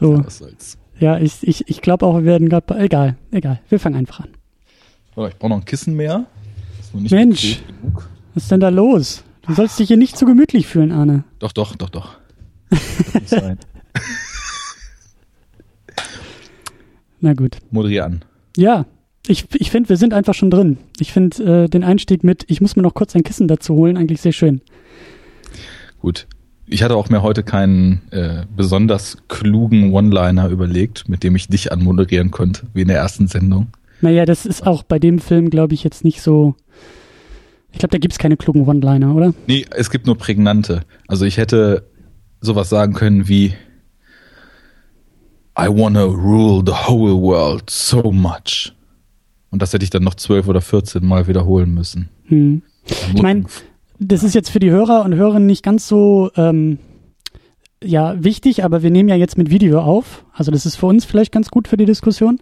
So. Ja, was soll's. Ja, ich, ich, ich glaube auch, wir werden gerade. Egal, egal. Wir fangen einfach an. So, ich brauche noch ein Kissen mehr. Ist noch nicht Mensch. Was ist denn da los? Du sollst dich hier nicht zu gemütlich fühlen, Arne. Doch, doch, doch, doch. Das muss sein. Na gut. Moderier an. Ja, ich, ich finde, wir sind einfach schon drin. Ich finde äh, den Einstieg mit, ich muss mir noch kurz ein Kissen dazu holen, eigentlich sehr schön. Gut. Ich hatte auch mir heute keinen äh, besonders klugen One-Liner überlegt, mit dem ich dich anmoderieren konnte, wie in der ersten Sendung. Naja, das ist auch bei dem Film, glaube ich, jetzt nicht so. Ich glaube, da gibt's keine klugen One-Liner, oder? Nee, es gibt nur prägnante. Also ich hätte sowas sagen können wie I wanna rule the whole world so much. Und das hätte ich dann noch zwölf oder 14 Mal wiederholen müssen. Hm. Ich meine, das ist jetzt für die Hörer und Hörerinnen nicht ganz so ähm, ja wichtig, aber wir nehmen ja jetzt mit Video auf. Also das ist für uns vielleicht ganz gut für die Diskussion.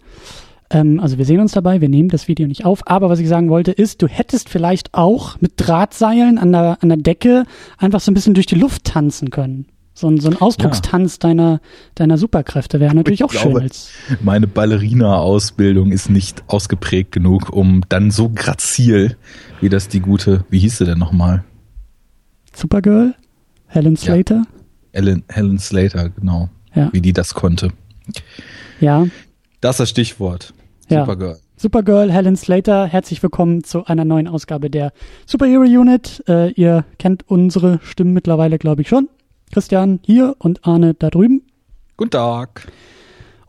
Ähm, also wir sehen uns dabei, wir nehmen das Video nicht auf. Aber was ich sagen wollte ist, du hättest vielleicht auch mit Drahtseilen an der, an der Decke einfach so ein bisschen durch die Luft tanzen können. So ein, so ein Ausdruckstanz deiner, deiner Superkräfte wäre natürlich Ich auch schön. glaube, Als, Meine Ballerina-Ausbildung ist nicht ausgeprägt genug, um dann so grazil, wie das die gute, wie hieß sie denn nochmal? Supergirl? Helen Ja. Slater? Ellen, Helen Slater, genau. Ja. Wie die das konnte. Ja. Das ist das Stichwort. Ja. Supergirl. Supergirl, Helen Slater, herzlich willkommen zu einer neuen Ausgabe der Superhero Unit. Äh, ihr kennt unsere Stimmen mittlerweile, glaube ich, schon. Christian hier und Arne da drüben. Guten Tag.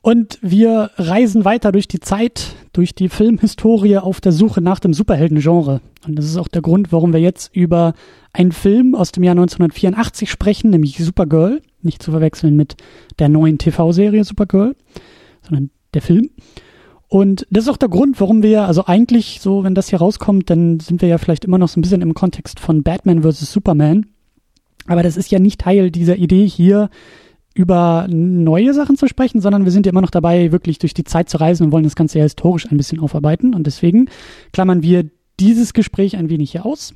Und wir reisen weiter durch die Zeit, durch die Filmhistorie auf der Suche nach dem Superhelden-Genre. Und das ist auch der Grund, warum wir jetzt über einen Film aus dem Jahr 1984 sprechen, nämlich Supergirl. Nicht zu verwechseln mit der neuen TV-Serie Supergirl, sondern der Film. Und das ist auch der Grund, warum wir, also eigentlich so, wenn das hier rauskommt, dann sind wir ja vielleicht immer noch so ein bisschen im Kontext von Batman vs. Superman. Aber das ist ja nicht Teil dieser Idee hier, über neue Sachen zu sprechen, sondern wir sind ja immer noch dabei, wirklich durch die Zeit zu reisen und wollen das Ganze ja historisch ein bisschen aufarbeiten. Und deswegen klammern wir dieses Gespräch ein wenig hier aus.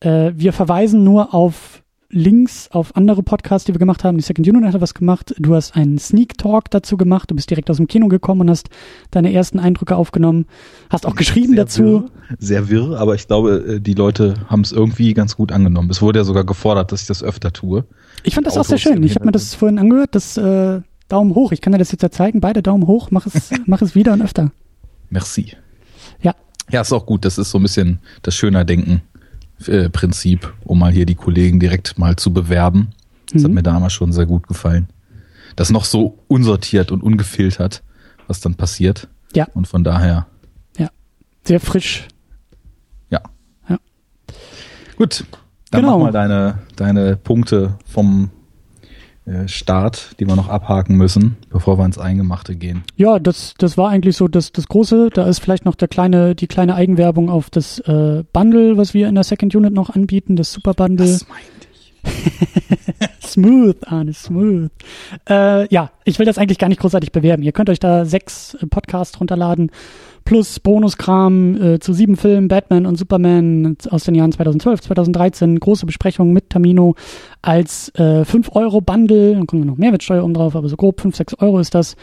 Äh, wir verweisen nur auf Links auf andere Podcasts, die wir gemacht haben. Die Second Unit hat was gemacht. Du hast einen Sneak Talk dazu gemacht. Du bist direkt aus dem Kino gekommen und hast deine ersten Eindrücke aufgenommen. Hast auch geschrieben Sehr dazu. Wirr, sehr wirr, aber ich glaube, äh, die Leute haben es irgendwie ganz gut angenommen. Es wurde ja sogar gefordert, dass ich das öfter tue. Ich fand das auch sehr Autos schön. Ich habe mir das vorhin angehört. Das äh, Daumen hoch. Ich kann dir das jetzt ja zeigen. Beide Daumen hoch. Mach es, mach es wieder und öfter. Merci. Ja. Ja, ist auch gut. Das ist so ein bisschen das schöner Denken. Äh, Prinzip, um mal hier die Kollegen direkt mal zu bewerben. Das hat Mhm. mir damals schon sehr gut gefallen. Das noch so unsortiert und ungefiltert, was dann passiert. Ja. Und von daher, Sehr frisch. ja. Ja. Gut. Dann Genau. mach mal deine, deine Punkte vom äh, Start, die wir noch abhaken müssen, bevor wir ins Eingemachte gehen. Ja, das, das war eigentlich so das, das Große. Da ist vielleicht noch der kleine, die kleine Eigenwerbung auf das äh, Bundle, was wir in der Second Unit noch anbieten, das Super Bundle. Was meinte ich? Smooth, Arne, smooth. Äh, ja, ich will das eigentlich gar nicht großartig bewerben. Ihr könnt euch da sechs äh, Podcasts runterladen, plus Bonuskram äh, zu sieben Filmen, Batman und Superman aus den Jahren 2012, 2013, große Besprechungen mit Tamino als äh, 5-Euro-Bundle. Dann kommt noch Mehrwertsteuer oben drauf, aber so grob 5, 6 Euro ist das.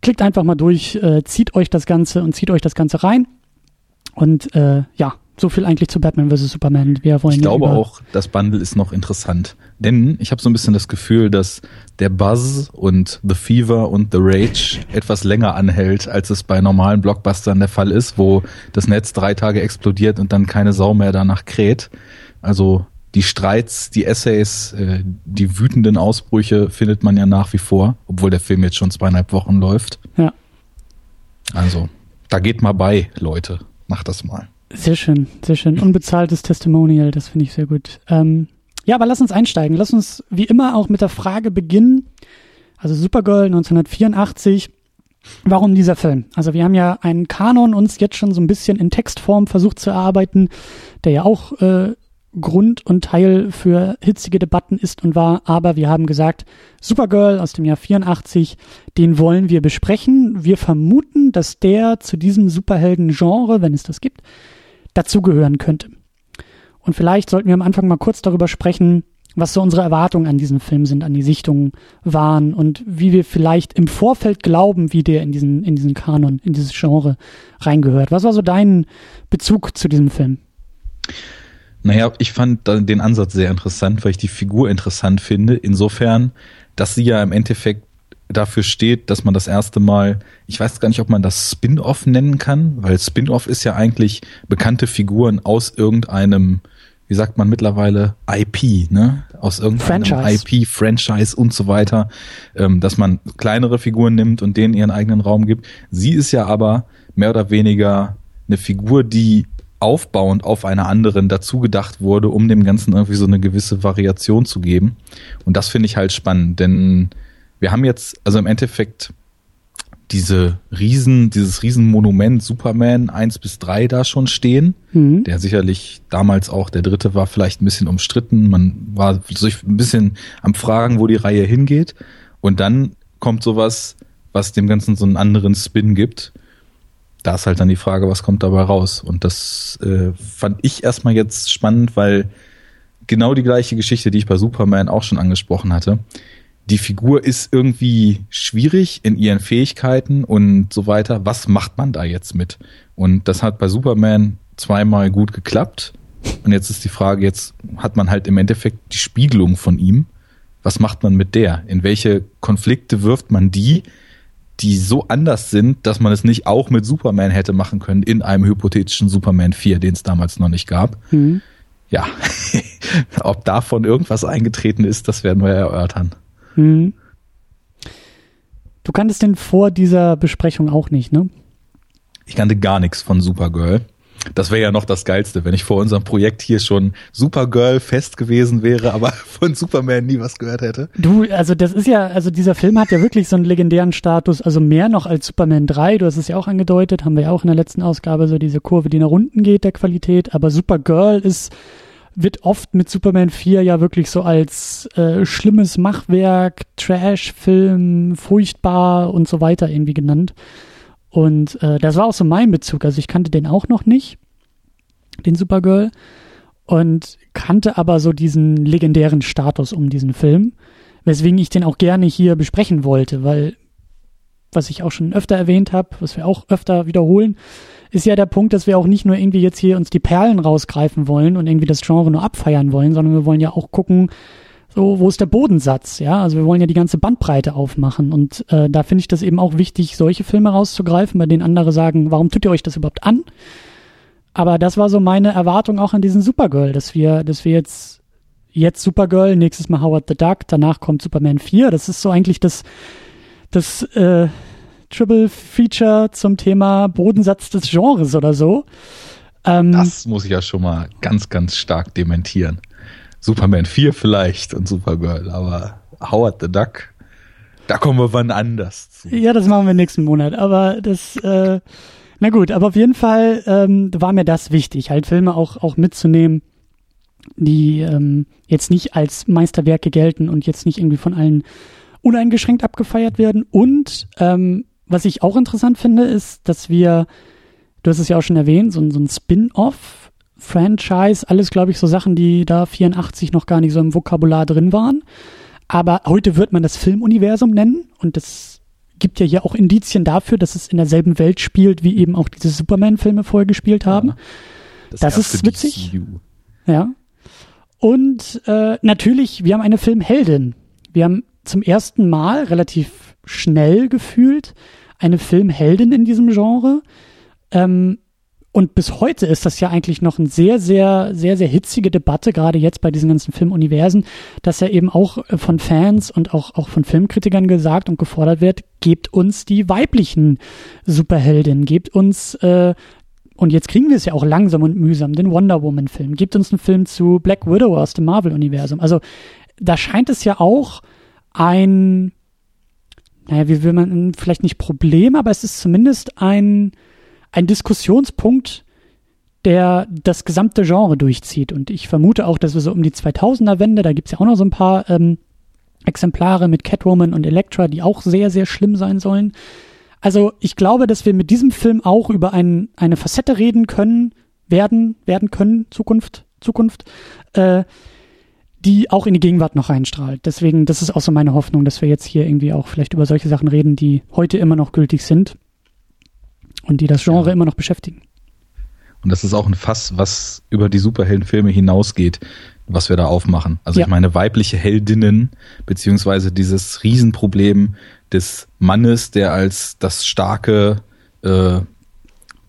Klickt einfach mal durch, äh, zieht euch das Ganze und zieht euch das Ganze rein. Und äh, ja, so viel eigentlich zu Batman vs. Superman. Wir wollen Ich glaube über- auch, das Bundle ist noch interessant. Denn ich habe so ein bisschen das Gefühl, dass der Buzz und The Fever und The Rage etwas länger anhält, als es bei normalen Blockbustern der Fall ist, wo das Netz drei Tage explodiert und dann keine Sau mehr danach kräht. Also die Streits, die Essays, äh, die wütenden Ausbrüche findet man ja nach wie vor, obwohl der Film jetzt schon zweieinhalb Wochen läuft. Ja. Also, da geht mal bei, Leute. Macht das mal. Sehr schön, sehr schön. Unbezahltes Testimonial, das finde ich sehr gut. Ähm, ja, aber lass uns einsteigen. Lass uns wie immer auch mit der Frage beginnen. Also Supergirl 1984. Warum dieser Film? Also wir haben ja einen Kanon uns jetzt schon so ein bisschen in Textform versucht zu erarbeiten, der ja auch äh, Grund und Teil für hitzige Debatten ist und war. Aber wir haben gesagt, Supergirl aus dem Jahr 84, den wollen wir besprechen. Wir vermuten, dass der zu diesem Superhelden-Genre, wenn es das gibt, dazugehören könnte. Und vielleicht sollten wir am Anfang mal kurz darüber sprechen, was so unsere Erwartungen an diesen Film sind, an die Sichtungen waren und wie wir vielleicht im Vorfeld glauben, wie der in diesen, in diesen Kanon, in dieses Genre reingehört. Was war so dein Bezug zu diesem Film? Naja, ich fand den Ansatz sehr interessant, weil ich die Figur interessant finde. Insofern, dass sie ja im Endeffekt dafür steht, dass man das erste Mal, ich weiß gar nicht, ob man das Spin-off nennen kann, weil Spin-off ist ja eigentlich bekannte Figuren aus irgendeinem, wie sagt man mittlerweile, IP, ne? Aus irgendeinem Franchise. IP, Franchise und so weiter, ähm, dass man kleinere Figuren nimmt und denen ihren eigenen Raum gibt. Sie ist ja aber mehr oder weniger eine Figur, die aufbauend auf einer anderen dazu gedacht wurde, um dem Ganzen irgendwie so eine gewisse Variation zu geben. Und das finde ich halt spannend, denn wir haben jetzt, also im Endeffekt, diese Riesen, dieses Riesenmonument Superman 1 bis 3 da schon stehen, mhm. der sicherlich damals auch, der dritte war vielleicht ein bisschen umstritten, man war sich ein bisschen am Fragen, wo die Reihe hingeht. Und dann kommt sowas, was dem Ganzen so einen anderen Spin gibt da ist halt dann die Frage, was kommt dabei raus? Und das äh, fand ich erstmal jetzt spannend, weil genau die gleiche Geschichte, die ich bei Superman auch schon angesprochen hatte. Die Figur ist irgendwie schwierig in ihren Fähigkeiten und so weiter. Was macht man da jetzt mit? Und das hat bei Superman zweimal gut geklappt. Und jetzt ist die Frage, jetzt hat man halt im Endeffekt die Spiegelung von ihm. Was macht man mit der? In welche Konflikte wirft man die? die so anders sind, dass man es nicht auch mit Superman hätte machen können in einem hypothetischen Superman 4, den es damals noch nicht gab. Mhm. Ja, ob davon irgendwas eingetreten ist, das werden wir erörtern. Mhm. Du kanntest den vor dieser Besprechung auch nicht, ne? Ich kannte gar nichts von Supergirl. Das wäre ja noch das Geilste, wenn ich vor unserem Projekt hier schon Supergirl fest gewesen wäre, aber von Superman nie was gehört hätte. Du, also das ist ja, also dieser Film hat ja wirklich so einen legendären Status, also mehr noch als Superman 3, du hast es ja auch angedeutet, haben wir ja auch in der letzten Ausgabe so diese Kurve, die nach unten geht, der Qualität, aber Supergirl ist, wird oft mit Superman 4 ja wirklich so als äh, schlimmes Machwerk, Trash-Film, furchtbar und so weiter irgendwie genannt. Und äh, das war auch so mein Bezug. Also ich kannte den auch noch nicht, den Supergirl, und kannte aber so diesen legendären Status um diesen Film, weswegen ich den auch gerne hier besprechen wollte, weil was ich auch schon öfter erwähnt habe, was wir auch öfter wiederholen, ist ja der Punkt, dass wir auch nicht nur irgendwie jetzt hier uns die Perlen rausgreifen wollen und irgendwie das Genre nur abfeiern wollen, sondern wir wollen ja auch gucken, so, wo ist der Bodensatz? Ja, also wir wollen ja die ganze Bandbreite aufmachen und äh, da finde ich das eben auch wichtig, solche Filme rauszugreifen, bei denen andere sagen, warum tut ihr euch das überhaupt an? Aber das war so meine Erwartung auch an diesen Supergirl, dass wir, dass wir jetzt jetzt Supergirl, nächstes Mal Howard the Duck, danach kommt Superman 4. Das ist so eigentlich das das äh, Triple Feature zum Thema Bodensatz des Genres oder so. Ähm, das muss ich ja schon mal ganz, ganz stark dementieren. Superman 4 vielleicht und Supergirl, aber Howard the Duck, da kommen wir wann anders zu. Ja, das machen wir nächsten Monat, aber das, äh, na gut, aber auf jeden Fall ähm, war mir das wichtig, halt Filme auch, auch mitzunehmen, die ähm, jetzt nicht als Meisterwerke gelten und jetzt nicht irgendwie von allen uneingeschränkt abgefeiert werden. Und ähm, was ich auch interessant finde, ist, dass wir, du hast es ja auch schon erwähnt, so, so ein Spin-off Franchise, alles, glaube ich, so Sachen, die da 84 noch gar nicht so im Vokabular drin waren. Aber heute wird man das Filmuniversum nennen und das gibt ja hier auch Indizien dafür, dass es in derselben Welt spielt, wie eben auch diese Superman-Filme vorher gespielt haben. Ja, das, das ist witzig. DCU. Ja. Und äh, natürlich, wir haben eine Filmheldin. Wir haben zum ersten Mal relativ schnell gefühlt eine Filmheldin in diesem Genre. Ähm, und bis heute ist das ja eigentlich noch eine sehr, sehr, sehr, sehr hitzige Debatte, gerade jetzt bei diesen ganzen Filmuniversen, dass ja eben auch äh, von Fans und auch, auch von Filmkritikern gesagt und gefordert wird, gebt uns die weiblichen Superheldinnen, gebt uns, äh, und jetzt kriegen wir es ja auch langsam und mühsam, den Wonder Woman-Film, gebt uns einen Film zu Black Widow aus dem Marvel-Universum. Also da scheint es ja auch ein, naja, wie will man, vielleicht nicht Problem, aber es ist zumindest ein, ein Diskussionspunkt, der das gesamte Genre durchzieht. Und ich vermute auch, dass wir so um die 2000er-Wende, da gibt's ja auch noch so ein paar ähm, Exemplare mit Catwoman und Elektra, die auch sehr, sehr schlimm sein sollen. Also ich glaube, dass wir mit diesem Film auch über ein, eine Facette reden können, werden, werden können, Zukunft, Zukunft, äh, die auch in die Gegenwart noch reinstrahlt. Deswegen, das ist auch so meine Hoffnung, dass wir jetzt hier irgendwie auch vielleicht über solche Sachen reden, die heute immer noch gültig sind und die das Genre ja. immer noch beschäftigen. Und das ist auch ein Fass, was über die Superheldenfilme hinausgeht, was wir da aufmachen. Also ja. ich meine, weibliche Heldinnen, beziehungsweise dieses Riesenproblem des Mannes, der als das starke, äh,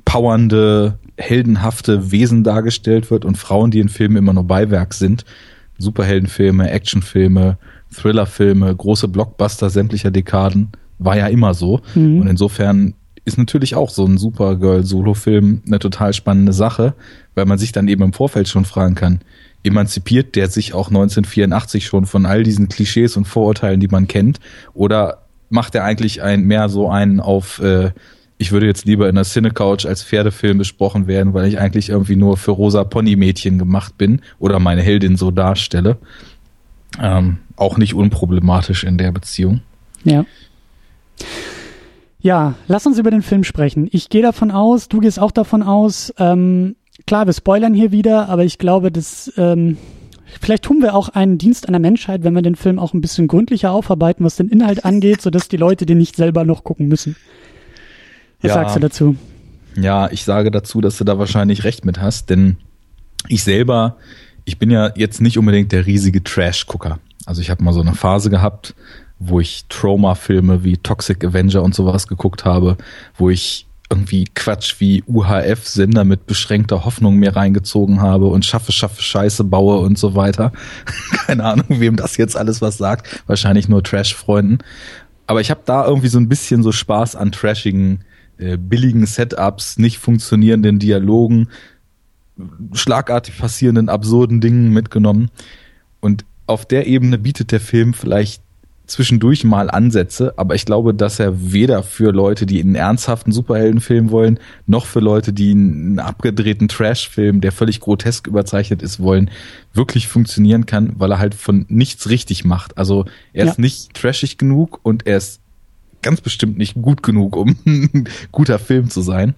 powernde, heldenhafte Wesen dargestellt wird und Frauen, die in Filmen immer nur Beiwerk sind. Superheldenfilme, Actionfilme, Thrillerfilme, große Blockbuster sämtlicher Dekaden, war ja immer so. Mhm. Und insofern ist natürlich auch so ein Supergirl-Solo-Film eine total spannende Sache, weil man sich dann eben im Vorfeld schon fragen kann, emanzipiert der sich auch 1984 schon von all diesen Klischees und Vorurteilen, die man kennt, oder macht er eigentlich ein mehr so einen auf äh, ich würde jetzt lieber in der Cinecouch als Pferdefilm besprochen werden, weil ich eigentlich irgendwie nur für rosa Pony-Mädchen gemacht bin oder meine Heldin so darstelle. Ähm, auch nicht unproblematisch in der Beziehung. Ja. Ja, lass uns über den Film sprechen. Ich gehe davon aus, du gehst auch davon aus, ähm, klar, wir spoilern hier wieder, aber ich glaube, dass ähm, vielleicht tun wir auch einen Dienst an der Menschheit, wenn wir den Film auch ein bisschen gründlicher aufarbeiten, was den Inhalt angeht, sodass die Leute den nicht selber noch gucken müssen. Was ja, sagst du dazu? Ja, ich sage dazu, dass du da wahrscheinlich recht mit hast, denn ich selber, ich bin ja jetzt nicht unbedingt der riesige Trash-Gucker. Also ich habe mal so eine Phase gehabt, wo ich Trauma-Filme wie Toxic Avenger und sowas geguckt habe, wo ich irgendwie Quatsch wie UHF-Sender mit beschränkter Hoffnung mir reingezogen habe und schaffe, schaffe, Scheiße baue und so weiter. Keine Ahnung, wem das jetzt alles was sagt. Wahrscheinlich nur Trash-Freunden. Aber ich habe da irgendwie so ein bisschen so Spaß an trashigen, äh, billigen Setups, nicht funktionierenden Dialogen, schlagartig passierenden absurden Dingen mitgenommen. Und auf der Ebene bietet der Film vielleicht zwischendurch mal Ansätze, aber ich glaube, dass er weder für Leute, die einen ernsthaften Superheldenfilm wollen, noch für Leute, die einen abgedrehten Trash-Film, der völlig grotesk überzeichnet ist, wollen, wirklich funktionieren kann, weil er halt von nichts richtig macht. Also er ja. ist nicht trashig genug und er ist ganz bestimmt nicht gut genug, um ein guter Film zu sein.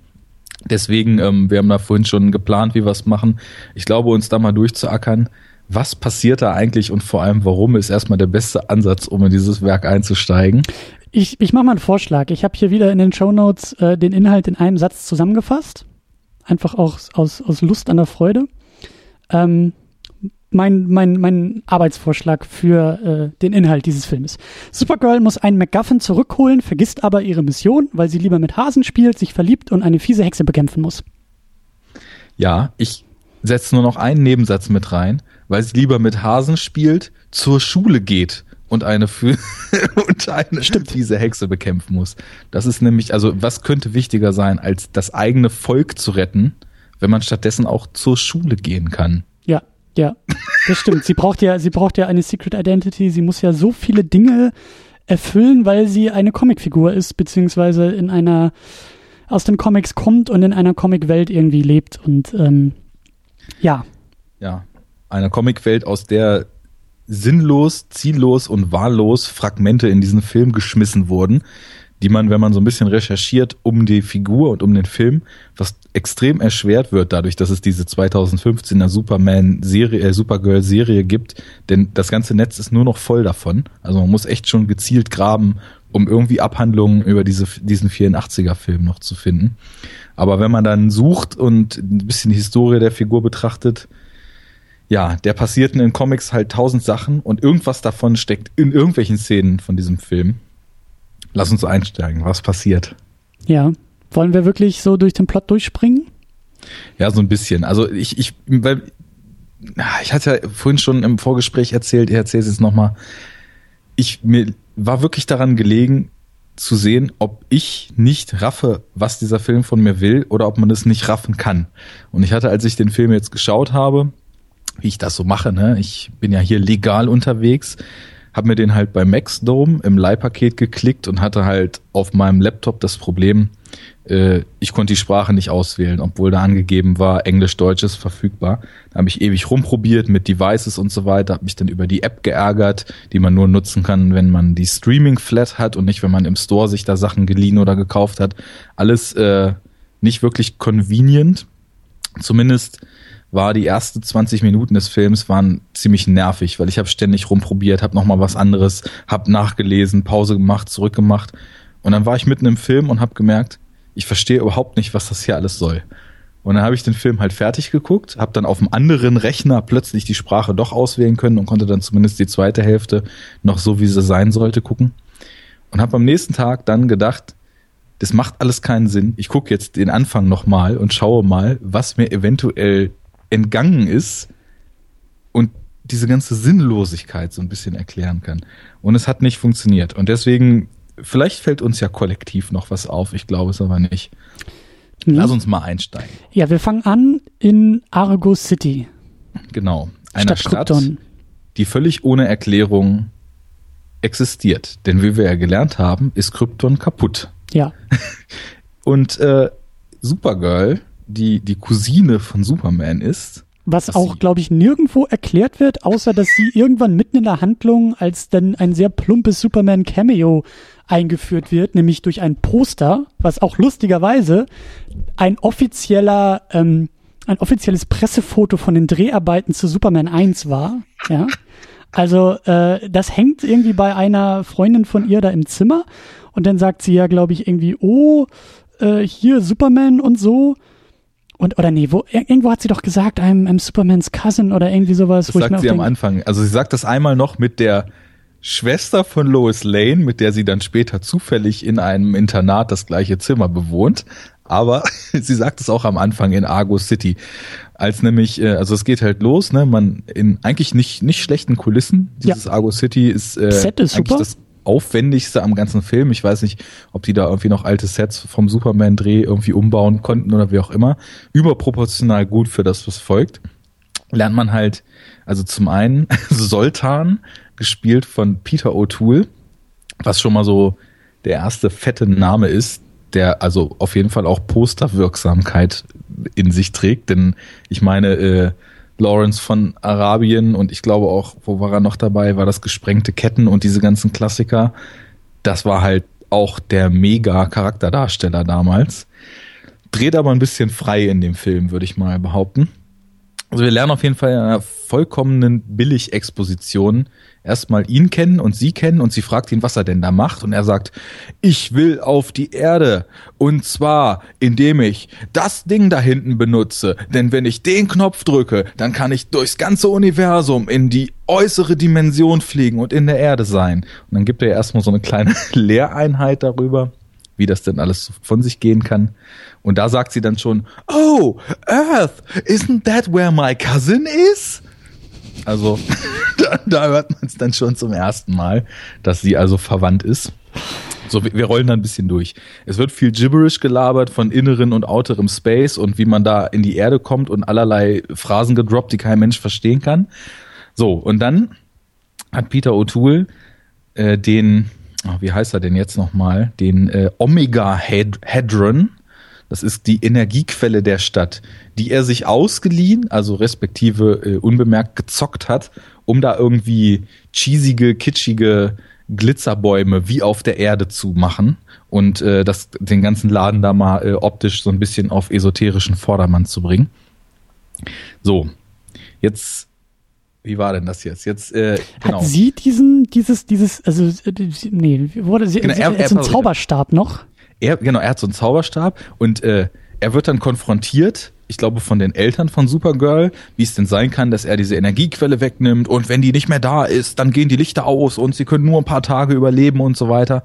Deswegen, ähm, wir haben da vorhin schon geplant, wie wir es machen. Ich glaube, uns da mal durchzuackern, was passiert da eigentlich und vor allem, warum ist erstmal der beste Ansatz, um in dieses Werk einzusteigen? Ich, ich mache mal einen Vorschlag. Ich habe hier wieder in den Show Notes äh, den Inhalt in einem Satz zusammengefasst. Einfach auch aus, aus Lust an der Freude. Ähm, mein, mein, mein Arbeitsvorschlag für äh, den Inhalt dieses Filmes. Supergirl muss einen MacGuffin zurückholen, vergisst aber ihre Mission, weil sie lieber mit Hasen spielt, sich verliebt und eine fiese Hexe bekämpfen muss. Ja, ich setze nur noch einen Nebensatz mit rein weil sie lieber mit Hasen spielt, zur Schule geht und eine für und eine Stimmt. diese Hexe bekämpfen muss. Das ist nämlich, also was könnte wichtiger sein, als das eigene Volk zu retten, wenn man stattdessen auch zur Schule gehen kann? Ja, das stimmt. sie braucht ja, sie braucht ja eine Secret Identity. Sie muss ja so viele Dinge erfüllen, weil sie eine Comicfigur ist, beziehungsweise in einer aus den Comics kommt und in einer Comicwelt irgendwie lebt und ähm, ja. Ja, einer Comicwelt, aus der sinnlos, ziellos und wahllos Fragmente in diesen Film geschmissen wurden, die man, wenn man so ein bisschen recherchiert um die Figur und um den Film, was extrem erschwert wird dadurch, dass es diese 2015er Superman-Serie, äh, Supergirl-Serie gibt, denn das ganze Netz ist nur noch voll davon. Also man muss echt schon gezielt graben, um irgendwie Abhandlungen über diese, diesen 84er-Film noch zu finden. Aber wenn man dann sucht und ein bisschen die Historie der Figur betrachtet, ja, der passierten in Comics halt tausend Sachen und irgendwas davon steckt in irgendwelchen Szenen von diesem Film. Lass uns einsteigen. Was passiert? Ja. Wollen wir wirklich so durch den Plot durchspringen? Ja, so ein bisschen. Also ich, ich, weil, ich hatte ja vorhin schon im Vorgespräch erzählt, ich erzähle es jetzt nochmal. Ich, mir war wirklich daran gelegen, zu sehen, ob ich nicht raffe, was dieser Film von mir will oder ob man es nicht raffen kann. Und ich hatte, als ich den Film jetzt geschaut habe, wie ich das so mache. Ne? Ich bin ja hier legal unterwegs, habe mir den halt bei Maxdome im Leihpaket geklickt und hatte halt auf meinem Laptop das Problem, äh, ich konnte die Sprache nicht auswählen, obwohl da angegeben war, Englisch, Deutsch ist verfügbar. Da habe ich ewig rumprobiert mit Devices und so weiter, habe mich dann über die App geärgert, die man nur nutzen kann, wenn man die Streaming-Flat hat und nicht, wenn man im Store sich da Sachen geliehen oder gekauft hat. Alles äh, nicht wirklich convenient Zumindest war die ersten 20 Minuten des Films waren ziemlich nervig, weil ich habe ständig rumprobiert, habe noch mal was anderes, habe nachgelesen, Pause gemacht, zurückgemacht und dann war ich mitten im Film und habe gemerkt, ich verstehe überhaupt nicht, was das hier alles soll. Und dann habe ich den Film halt fertig geguckt, habe dann auf einem anderen Rechner plötzlich die Sprache doch auswählen können und konnte dann zumindest die zweite Hälfte noch so, wie sie sein sollte, gucken. Und habe am nächsten Tag dann gedacht, das macht alles keinen Sinn. Ich gucke jetzt den Anfang nochmal und schaue mal, was mir eventuell entgangen ist und diese ganze Sinnlosigkeit so ein bisschen erklären kann. Und es hat nicht funktioniert. Und deswegen, vielleicht fällt uns ja kollektiv noch was auf. Ich glaube es aber nicht. Mhm. Lass uns mal einsteigen. Ja, wir fangen an in Argo City. Genau. Einer Stadt, Stadt die völlig ohne Erklärung existiert. Denn wie wir ja gelernt haben, ist Krypton kaputt. Ja. Und äh, Supergirl, die die Cousine von Superman ist. Was auch, glaube ich, nirgendwo erklärt wird, außer dass sie irgendwann mitten in der Handlung als dann ein sehr plumpes Superman-Cameo eingeführt wird, nämlich durch ein Poster, was auch lustigerweise ein offizieller, ähm, ein offizielles Pressefoto von den Dreharbeiten zu Superman 1 war. Ja. Also äh, das hängt irgendwie bei einer Freundin von ihr da im Zimmer und dann sagt sie ja, glaube ich, irgendwie, oh, äh, hier Superman und so. Und, oder nee, wo, irgendwo hat sie doch gesagt, I'm, I'm Supermans Cousin oder irgendwie sowas. Das sagt sie am Anfang. Also sie sagt das einmal noch mit der Schwester von Lois Lane, mit der sie dann später zufällig in einem Internat das gleiche Zimmer bewohnt. Aber sie sagt es auch am Anfang in Argo City. Als nämlich, äh, also es geht halt los, ne, man in eigentlich nicht, nicht schlechten Kulissen. Dieses ja. Argo City ist, äh, Set ist super. das aufwendigste am ganzen Film. Ich weiß nicht, ob die da irgendwie noch alte Sets vom Superman-Dreh irgendwie umbauen konnten oder wie auch immer. Überproportional gut für das, was folgt. Lernt man halt, also zum einen Soltan, gespielt von Peter O'Toole, was schon mal so der erste fette Name ist, der also auf jeden Fall auch Posterwirksamkeit in sich trägt, denn ich meine, äh, Lawrence von Arabien und ich glaube auch, wo war er noch dabei, war das gesprengte Ketten und diese ganzen Klassiker. Das war halt auch der mega Charakterdarsteller damals. Dreht aber ein bisschen frei in dem Film, würde ich mal behaupten. Also wir lernen auf jeden Fall in einer vollkommenen Billig-Exposition erstmal ihn kennen und sie kennen und sie fragt ihn, was er denn da macht und er sagt, ich will auf die Erde und zwar indem ich das Ding da hinten benutze, denn wenn ich den Knopf drücke, dann kann ich durchs ganze Universum in die äußere Dimension fliegen und in der Erde sein. Und dann gibt er erstmal so eine kleine Lehreinheit darüber, wie das denn alles von sich gehen kann. Und da sagt sie dann schon, oh, Earth, isn't that where my cousin is? Also da, da hört man es dann schon zum ersten Mal, dass sie also verwandt ist. So, wir rollen da ein bisschen durch. Es wird viel Gibberish gelabert von inneren und outerem Space und wie man da in die Erde kommt und allerlei Phrasen gedroppt, die kein Mensch verstehen kann. So, und dann hat Peter O'Toole äh, den, oh, wie heißt er denn jetzt nochmal, den äh, Omega Hadron, das ist die Energiequelle der Stadt, die er sich ausgeliehen, also respektive äh, unbemerkt gezockt hat, um da irgendwie cheesige, kitschige Glitzerbäume wie auf der Erde zu machen und äh, das, den ganzen Laden da mal äh, optisch so ein bisschen auf esoterischen Vordermann zu bringen. So, jetzt wie war denn das jetzt? Jetzt äh, genau. hat sie diesen dieses dieses also äh, nee wurde sie, genau, er, er, so einen Zauberstab noch? Er, genau, er hat so einen Zauberstab und äh, er wird dann konfrontiert, ich glaube von den Eltern von Supergirl, wie es denn sein kann, dass er diese Energiequelle wegnimmt und wenn die nicht mehr da ist, dann gehen die Lichter aus und sie können nur ein paar Tage überleben und so weiter.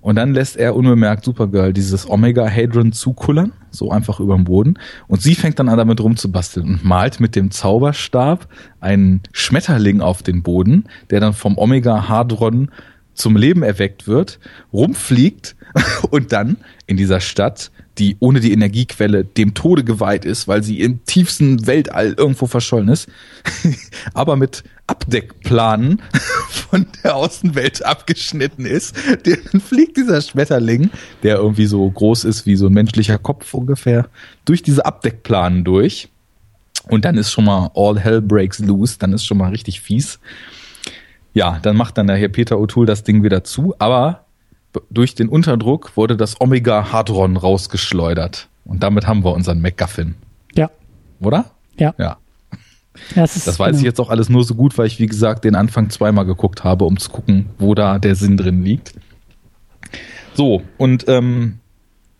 Und dann lässt er unbemerkt Supergirl dieses Omega Hadron zukullern, so einfach über dem Boden. Und sie fängt dann an, damit rumzubasteln und malt mit dem Zauberstab einen Schmetterling auf den Boden, der dann vom Omega Hadron zum Leben erweckt wird, rumfliegt und dann in dieser Stadt, die ohne die Energiequelle dem Tode geweiht ist, weil sie im tiefsten Weltall irgendwo verschollen ist, aber mit Abdeckplanen von der Außenwelt abgeschnitten ist, dann fliegt dieser Schmetterling, der irgendwie so groß ist wie so ein menschlicher Kopf ungefähr, durch diese Abdeckplanen durch. Und dann ist schon mal all hell breaks loose, dann ist schon mal richtig fies. Ja, dann macht dann der Herr Peter O'Toole das Ding wieder zu, aber durch den Unterdruck wurde das Omega Hadron rausgeschleudert. Und damit haben wir unseren MacGuffin. Ja. oder? Ja. Ja. Ja, das, das weiß genau. ich jetzt auch alles nur so gut, weil ich, wie gesagt, den Anfang zweimal geguckt habe, um zu gucken, wo da der Sinn drin liegt. So, und ähm,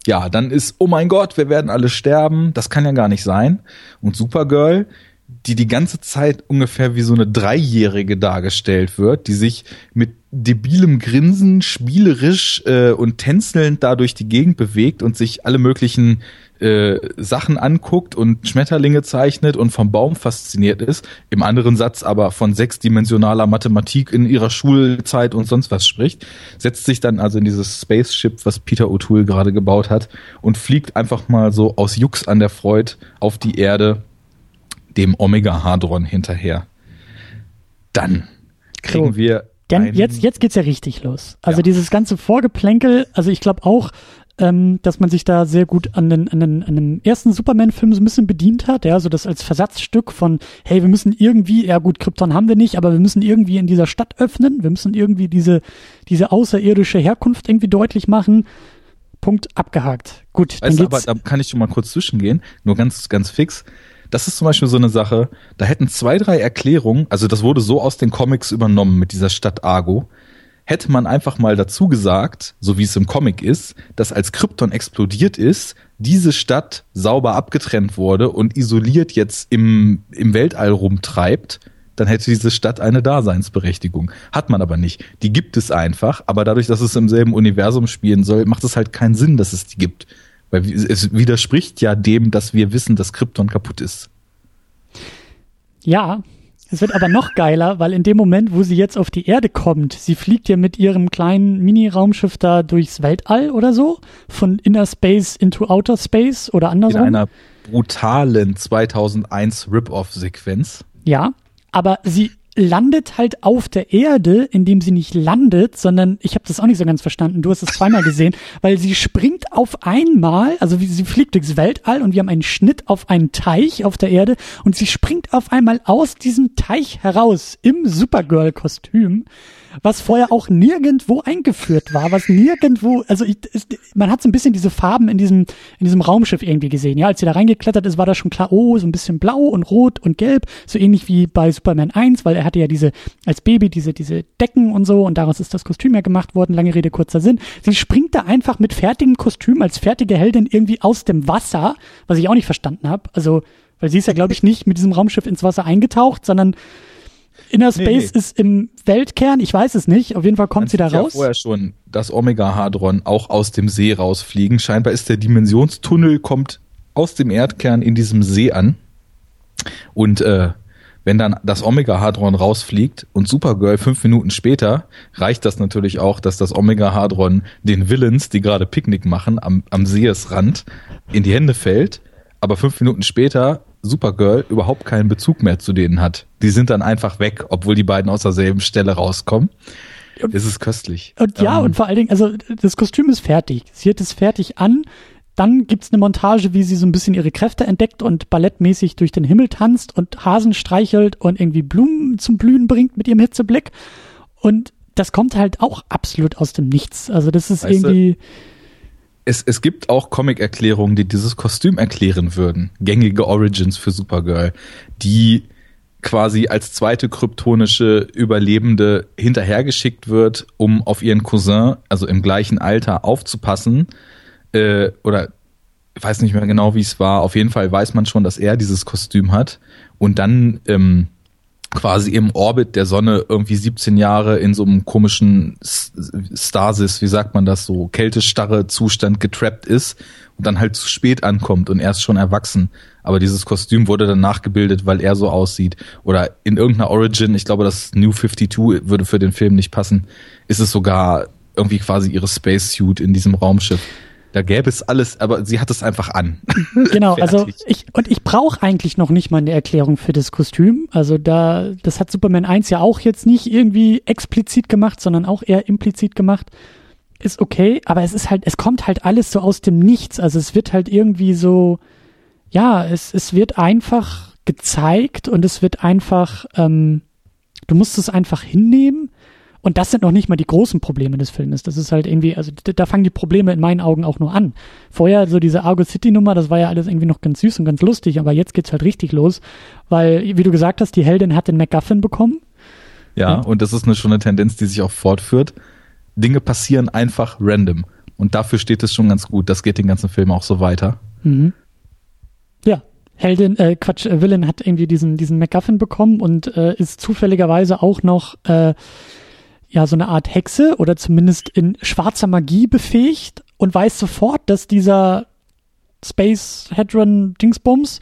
ja, dann ist, oh mein Gott, wir werden alle sterben. Das kann ja gar nicht sein. Und Supergirl, die die ganze Zeit ungefähr wie so eine Dreijährige dargestellt wird, die sich mit debilem Grinsen spielerisch äh, und tänzelnd da durch die Gegend bewegt und sich alle möglichen äh, Sachen anguckt und Schmetterlinge zeichnet und vom Baum fasziniert ist, im anderen Satz aber von sechsdimensionaler Mathematik in ihrer Schulzeit und sonst was spricht, setzt sich dann also in dieses Spaceship, was Peter O'Toole gerade gebaut hat, und fliegt einfach mal so aus Jux an der Freude auf die Erde dem Omega-Hadron hinterher. Dann kriegen so. wir denn jetzt, jetzt geht's ja richtig los. Also ja. dieses ganze Vorgeplänkel, also ich glaube auch, ähm, dass man sich da sehr gut an den, an den, an den ersten Superman-Film so ein bisschen bedient hat, ja, so das als Versatzstück von, hey, wir müssen irgendwie, ja gut, Krypton haben wir nicht, aber wir müssen irgendwie in dieser Stadt öffnen, wir müssen irgendwie diese, diese außerirdische Herkunft irgendwie deutlich machen. Punkt abgehakt. Gut, weißt dann geht's. aber da kann ich schon mal kurz zwischengehen, nur ganz, ganz fix. Das ist zum Beispiel so eine Sache, da hätten zwei, drei Erklärungen, also das wurde so aus den Comics übernommen mit dieser Stadt Argo, hätte man einfach mal dazu gesagt, so wie es im Comic ist, dass als Krypton explodiert ist, diese Stadt sauber abgetrennt wurde und isoliert jetzt im, im Weltall rumtreibt, dann hätte diese Stadt eine Daseinsberechtigung. Hat man aber nicht. Die gibt es einfach, aber dadurch, dass es im selben Universum spielen soll, macht es halt keinen Sinn, dass es die gibt. Weil es widerspricht ja dem, dass wir wissen, dass Krypton kaputt ist. Ja, es wird aber noch geiler, weil in dem Moment, wo sie jetzt auf die Erde kommt, sie fliegt ja mit ihrem kleinen Mini-Raumschiff da durchs Weltall oder so, von Inner Space into Outer Space oder andersrum. In einer brutalen 2001 Rip-Off-Sequenz. Ja, aber sie landet halt auf der Erde, indem sie nicht landet, sondern ich habe das auch nicht so ganz verstanden. Du hast es zweimal gesehen, weil sie springt auf einmal, also wie sie fliegt durchs Weltall und wir haben einen Schnitt auf einen Teich auf der Erde und sie springt auf einmal aus diesem Teich heraus im Supergirl-Kostüm was vorher auch nirgendwo eingeführt war, was nirgendwo, also ich, es, man hat so ein bisschen diese Farben in diesem, in diesem Raumschiff irgendwie gesehen. Ja, als sie da reingeklettert ist, war da schon klar, oh, so ein bisschen blau und rot und gelb, so ähnlich wie bei Superman 1, weil er hatte ja diese, als Baby diese, diese Decken und so und daraus ist das Kostüm ja gemacht worden, lange Rede, kurzer Sinn. Sie springt da einfach mit fertigem Kostüm als fertige Heldin irgendwie aus dem Wasser, was ich auch nicht verstanden habe. Also, weil sie ist ja, glaube ich, nicht mit diesem Raumschiff ins Wasser eingetaucht, sondern Inner Space nee, nee. ist im Weltkern, ich weiß es nicht. Auf jeden Fall kommt Man sie da raus. Ja vorher schon das Omega-Hadron auch aus dem See rausfliegen. Scheinbar ist der Dimensionstunnel kommt aus dem Erdkern in diesem See an. Und äh, wenn dann das Omega-Hadron rausfliegt und Supergirl fünf Minuten später, reicht das natürlich auch, dass das Omega-Hadron den Villains, die gerade Picknick machen, am, am Seesrand in die Hände fällt. Aber fünf Minuten später Supergirl überhaupt keinen Bezug mehr zu denen hat. Die sind dann einfach weg, obwohl die beiden aus derselben Stelle rauskommen. Es ist köstlich. Und ja, ähm, und vor allen Dingen, also das Kostüm ist fertig. Sie hat es fertig an. Dann gibt's eine Montage, wie sie so ein bisschen ihre Kräfte entdeckt und ballettmäßig durch den Himmel tanzt und Hasen streichelt und irgendwie Blumen zum Blühen bringt mit ihrem Hitzeblick. Und das kommt halt auch absolut aus dem Nichts. Also das ist weißt irgendwie. Du, es, es gibt auch Comic-Erklärungen, die dieses Kostüm erklären würden. Gängige Origins für Supergirl, die quasi als zweite kryptonische Überlebende hinterhergeschickt wird, um auf ihren Cousin, also im gleichen Alter, aufzupassen. Äh, oder ich weiß nicht mehr genau, wie es war. Auf jeden Fall weiß man schon, dass er dieses Kostüm hat. Und dann ähm, quasi im Orbit der Sonne irgendwie 17 Jahre in so einem komischen Stasis, wie sagt man das, so kältestarre Zustand getrappt ist und dann halt zu spät ankommt und erst schon erwachsen. Aber dieses Kostüm wurde dann nachgebildet, weil er so aussieht. Oder in irgendeiner Origin, ich glaube, das New 52 würde für den Film nicht passen, ist es sogar irgendwie quasi ihre Spacesuit in diesem Raumschiff. Da gäbe es alles, aber sie hat es einfach an. Genau, also ich und ich brauche eigentlich noch nicht mal eine Erklärung für das Kostüm. Also da das hat Superman 1 ja auch jetzt nicht irgendwie explizit gemacht, sondern auch eher implizit gemacht. Ist okay, aber es ist halt es kommt halt alles so aus dem Nichts. Also es wird halt irgendwie so ja, es es wird einfach gezeigt und es wird einfach ähm, du musst es einfach hinnehmen Und das sind noch nicht mal die großen Probleme des Filmes. Das ist halt irgendwie, also da fangen die Probleme in meinen Augen auch nur an. Vorher so diese Argo City Nummer, das war ja alles irgendwie noch ganz süß und ganz lustig, aber jetzt geht's halt richtig los, weil, wie du gesagt hast, die Heldin hat den MacGuffin bekommen. Ja, ja. und das ist eine, schon eine Tendenz, die sich auch fortführt. Dinge passieren einfach random. Und dafür steht es schon ganz gut. Das geht den ganzen Film auch so weiter. Mhm. Ja, Heldin, äh, Quatsch, äh, Villain hat irgendwie diesen, diesen MacGuffin bekommen und äh, ist zufälligerweise auch noch äh, ja so eine Art Hexe oder zumindest in schwarzer Magie befähigt und weiß sofort, dass dieser Space Hadron Dingsbums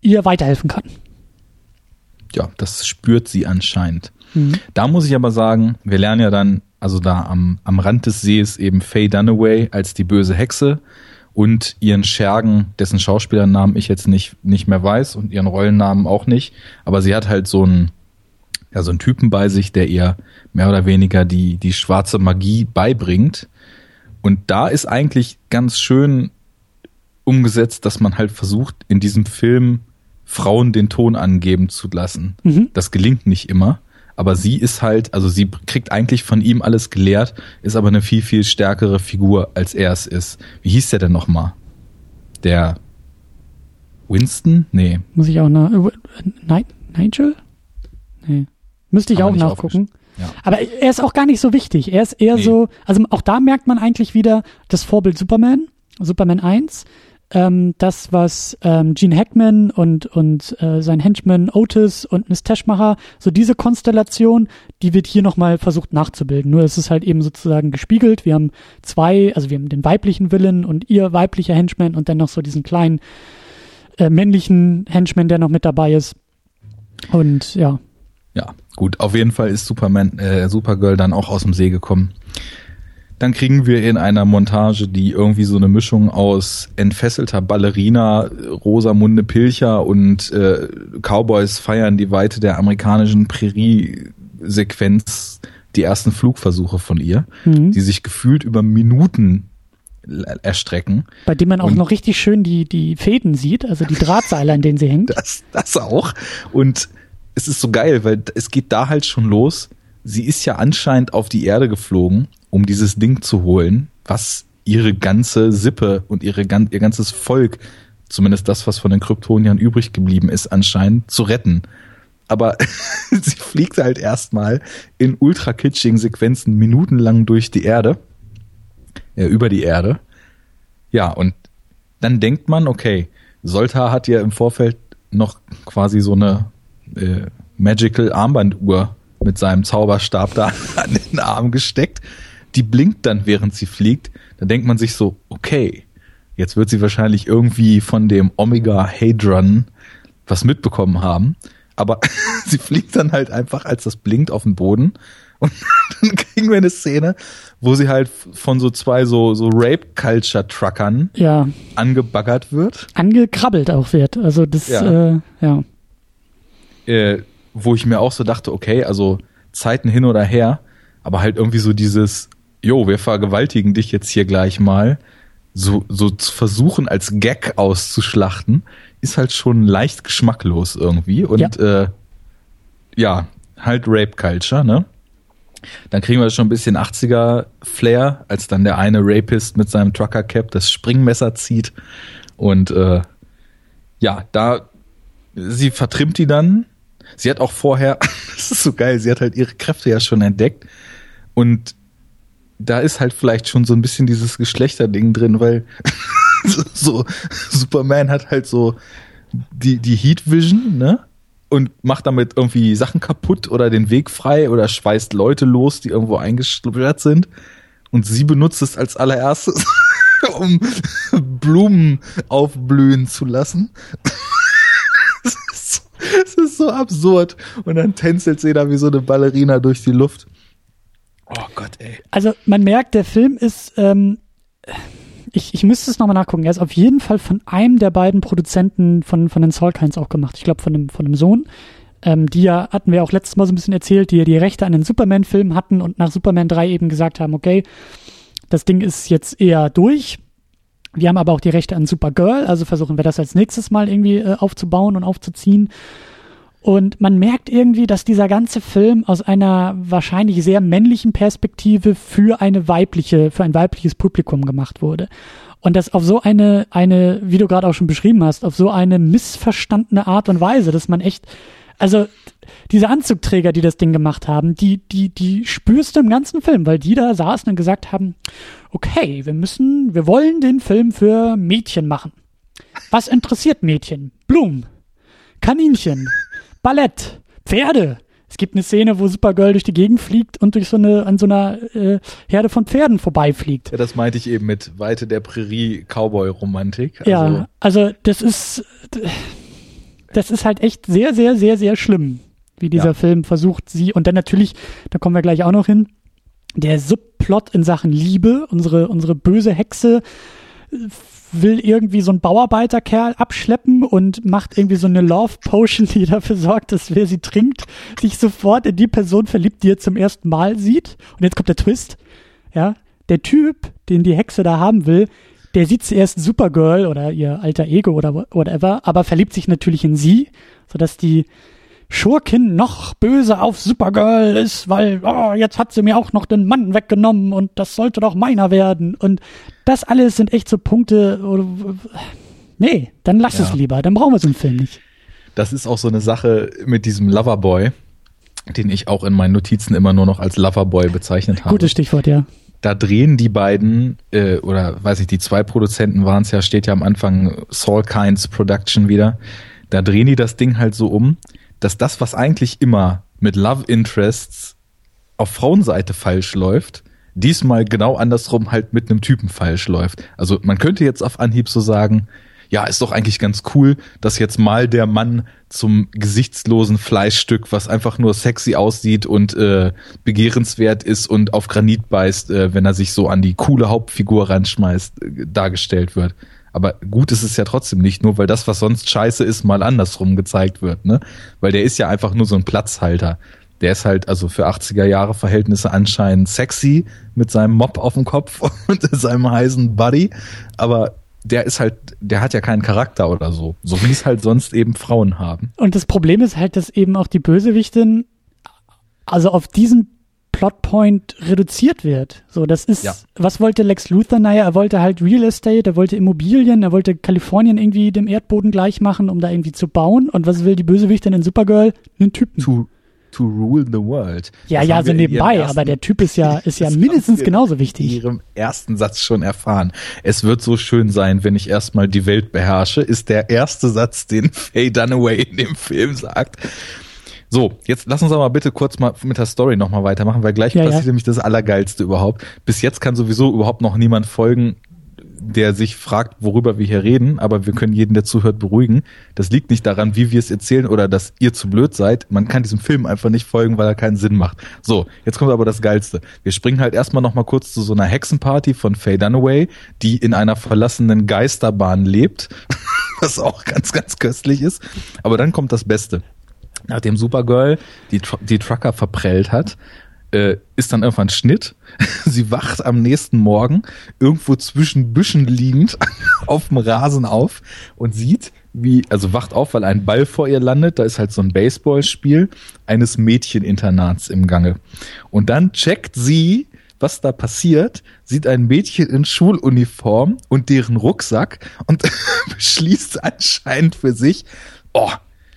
ihr weiterhelfen kann. Ja, das spürt sie anscheinend. Mhm. Da muss ich aber sagen, wir lernen ja dann, also da am, am Rand des Sees eben Faye Dunaway als die böse Hexe und ihren Schergen, dessen Schauspielernamen ich jetzt nicht, nicht mehr weiß und ihren Rollennamen auch nicht. Aber sie hat halt so einen, ja, so einen Typen bei sich, der ihr mehr oder weniger die, die schwarze Magie beibringt. Und da ist eigentlich ganz schön umgesetzt, dass man halt versucht, in diesem Film Frauen den Ton angeben zu lassen. Mhm. Das gelingt nicht immer. Aber sie ist halt, also sie kriegt eigentlich von ihm alles gelehrt, ist aber eine viel, viel stärkere Figur, als er es ist. Wie hieß der denn nochmal? Der Winston? Nee. Muss ich auch nach. Äh, Nigel? Nee. Müsste ich aber auch nachgucken. Ja. Aber er ist auch gar nicht so wichtig. Er ist eher nee. so, also auch da merkt man eigentlich wieder das Vorbild Superman, Superman 1 ähm, das, was ähm, Gene Hackman und, und äh, sein Henchman Otis und Miss Teschmacher, so diese Konstellation, die wird hier nochmal versucht nachzubilden. Nur ist es halt eben sozusagen gespiegelt. Wir haben zwei, also wir haben den weiblichen Willen und ihr weiblicher Henchman und dann noch so diesen kleinen äh, männlichen Henchman, der noch mit dabei ist. Und ja. Ja, gut. Auf jeden Fall ist Superman, äh, Supergirl dann auch aus dem See gekommen. Dann kriegen wir in einer Montage, die irgendwie so eine Mischung aus entfesselter Ballerina, Rosamunde Pilcher und äh, Cowboys feiern die Weite der amerikanischen Prärie-Sequenz die ersten Flugversuche von ihr, mhm. die sich gefühlt über Minuten erstrecken. Bei dem man auch und noch richtig schön die, die Fäden sieht, also die Drahtseile, an denen sie hängt. Das, das auch. Und es ist so geil, weil es geht da halt schon los. Sie ist ja anscheinend auf die Erde geflogen um dieses Ding zu holen, was ihre ganze Sippe und ihre, ihr ganzes Volk, zumindest das, was von den Kryptoniern übrig geblieben ist, anscheinend zu retten. Aber sie fliegt halt erstmal in ultra kitschigen Sequenzen minutenlang durch die Erde, äh, über die Erde. Ja, und dann denkt man, okay, Solta hat ja im Vorfeld noch quasi so eine äh, Magical Armbanduhr mit seinem Zauberstab da an den Arm gesteckt die blinkt dann, während sie fliegt. Da denkt man sich so, okay, jetzt wird sie wahrscheinlich irgendwie von dem Omega Hadron was mitbekommen haben. Aber sie fliegt dann halt einfach, als das blinkt, auf den Boden. Und dann kriegen wir eine Szene, wo sie halt von so zwei so, so Rape-Culture-Truckern ja. angebaggert wird. Angekrabbelt auch wird. Also das, ja. Äh, ja. Äh, wo ich mir auch so dachte, okay, also Zeiten hin oder her, aber halt irgendwie so dieses, jo, wir vergewaltigen dich jetzt hier gleich mal, so, so zu versuchen, als Gag auszuschlachten, ist halt schon leicht geschmacklos irgendwie. Und ja, äh, ja halt Rape Culture, ne? Dann kriegen wir schon ein bisschen 80er Flair, als dann der eine Rapist mit seinem Trucker Cap das Springmesser zieht. Und äh, ja, da sie vertrimmt die dann. Sie hat auch vorher, das ist so geil, sie hat halt ihre Kräfte ja schon entdeckt und da ist halt vielleicht schon so ein bisschen dieses Geschlechterding drin, weil so, Superman hat halt so die, die Heat Vision, ne? Und macht damit irgendwie Sachen kaputt oder den Weg frei oder schweißt Leute los, die irgendwo eingesperrt sind. Und sie benutzt es als allererstes, um Blumen aufblühen zu lassen. Es ist, so absurd. Und dann tänzelt sie da wie so eine Ballerina durch die Luft. Oh Gott, ey. Also man merkt, der Film ist, ähm, ich, ich müsste es nochmal nachgucken. Er ist auf jeden Fall von einem der beiden Produzenten von, von den Salkinds auch gemacht. Ich glaube von dem, von dem Sohn. Ähm, die ja, hatten wir auch letztes Mal so ein bisschen erzählt, die ja die Rechte an den Superman-Film hatten und nach Superman 3 eben gesagt haben, okay, das Ding ist jetzt eher durch. Wir haben aber auch die Rechte an Supergirl, also versuchen wir das als nächstes Mal irgendwie äh, aufzubauen und aufzuziehen. Und man merkt irgendwie, dass dieser ganze Film aus einer wahrscheinlich sehr männlichen Perspektive für eine weibliche, für ein weibliches Publikum gemacht wurde. Und das auf so eine, eine, wie du gerade auch schon beschrieben hast, auf so eine missverstandene Art und Weise, dass man echt, also diese Anzugträger, die das Ding gemacht haben, die, die, die spürst du im ganzen Film, weil die da saßen und gesagt haben, okay, wir müssen, wir wollen den Film für Mädchen machen. Was interessiert Mädchen? Blumen, Kaninchen, Ballett, Pferde. Es gibt eine Szene, wo Supergirl durch die Gegend fliegt und durch so eine, an so einer äh, Herde von Pferden vorbeifliegt. Ja, das meinte ich eben mit Weite der Prärie Cowboy-Romantik. Also ja, also das ist, das ist halt echt sehr, sehr, sehr, sehr schlimm, wie dieser ja. Film versucht, sie, und dann natürlich, da kommen wir gleich auch noch hin, der Subplot in Sachen Liebe, unsere, unsere böse Hexe will irgendwie so ein Bauarbeiterkerl abschleppen und macht irgendwie so eine Love Potion, die dafür sorgt, dass wer sie trinkt, sich sofort in die Person verliebt, die er zum ersten Mal sieht. Und jetzt kommt der Twist. Ja, der Typ, den die Hexe da haben will, der sieht zuerst Supergirl oder ihr alter Ego oder whatever, aber verliebt sich natürlich in sie, sodass die Schurkin noch böse auf Supergirl ist, weil oh, jetzt hat sie mir auch noch den Mann weggenommen und das sollte doch meiner werden. Und das alles sind echt so Punkte. Nee, dann lass ja. es lieber, dann brauchen wir so einen Film nicht. Das ist auch so eine Sache mit diesem Loverboy, den ich auch in meinen Notizen immer nur noch als Loverboy bezeichnet habe. Gutes Stichwort, ja. Da drehen die beiden, äh, oder weiß ich, die zwei Produzenten waren es ja, steht ja am Anfang Saul Kinds Production wieder. Da drehen die das Ding halt so um, dass das, was eigentlich immer mit Love Interests auf Frauenseite falsch läuft, diesmal genau andersrum halt mit einem Typen falsch läuft. Also man könnte jetzt auf Anhieb so sagen, ja, ist doch eigentlich ganz cool, dass jetzt mal der Mann zum gesichtslosen Fleischstück, was einfach nur sexy aussieht und äh, begehrenswert ist und auf Granit beißt, äh, wenn er sich so an die coole Hauptfigur ranschmeißt, äh, dargestellt wird. Aber gut ist es ja trotzdem nicht, nur weil das, was sonst scheiße ist, mal andersrum gezeigt wird, ne? Weil der ist ja einfach nur so ein Platzhalter. Der ist halt also für 80er Jahre Verhältnisse anscheinend sexy mit seinem Mob auf dem Kopf und seinem heißen Buddy, aber der ist halt, der hat ja keinen Charakter oder so, so wie es halt sonst eben Frauen haben. Und das Problem ist halt, dass eben auch die Bösewichtin also auf diesen Plotpoint reduziert wird. So, das ist, ja. was wollte Lex Luthor? Naja, er wollte halt Real Estate, er wollte Immobilien, er wollte Kalifornien irgendwie dem Erdboden gleich machen, um da irgendwie zu bauen. Und was will die Bösewichtin in Supergirl? Einen Typen. To, to rule the world. Ja, das ja, so nebenbei, ersten, aber der Typ ist ja, ist ja mindestens genauso wichtig. In ihrem ersten Satz schon erfahren. Es wird so schön sein, wenn ich erstmal die Welt beherrsche, ist der erste Satz, den Faye Dunaway in dem Film sagt. So, jetzt lass uns aber bitte kurz mal mit der Story nochmal weitermachen, weil gleich ja, passiert ja. nämlich das Allergeilste überhaupt. Bis jetzt kann sowieso überhaupt noch niemand folgen, der sich fragt, worüber wir hier reden, aber wir können jeden, der zuhört, beruhigen. Das liegt nicht daran, wie wir es erzählen oder dass ihr zu blöd seid. Man kann diesem Film einfach nicht folgen, weil er keinen Sinn macht. So, jetzt kommt aber das Geilste. Wir springen halt erstmal nochmal kurz zu so einer Hexenparty von Faye Dunaway, die in einer verlassenen Geisterbahn lebt, was auch ganz, ganz köstlich ist. Aber dann kommt das Beste nachdem Supergirl die, die Trucker verprellt hat, äh, ist dann irgendwann Schnitt. Sie wacht am nächsten Morgen irgendwo zwischen Büschen liegend auf dem Rasen auf und sieht, wie, also wacht auf, weil ein Ball vor ihr landet. Da ist halt so ein Baseballspiel eines Mädcheninternats im Gange. Und dann checkt sie, was da passiert, sieht ein Mädchen in Schuluniform und deren Rucksack und beschließt anscheinend für sich, oh,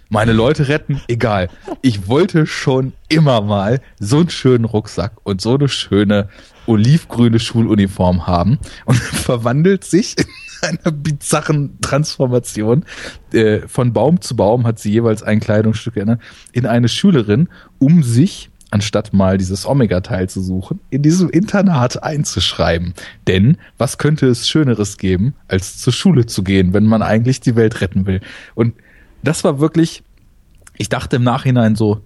meine Leute retten, egal. Ich wollte schon immer mal so einen schönen Rucksack und so eine schöne olivgrüne Schuluniform haben und verwandelt sich in einer bizarren Transformation. Äh, von Baum zu Baum hat sie jeweils ein Kleidungsstück in eine Schülerin, um sich anstatt mal dieses Omega-Teil zu suchen, in diesem Internat einzuschreiben. Denn was könnte es Schöneres geben, als zur Schule zu gehen, wenn man eigentlich die Welt retten will? Und das war wirklich, ich dachte im Nachhinein so,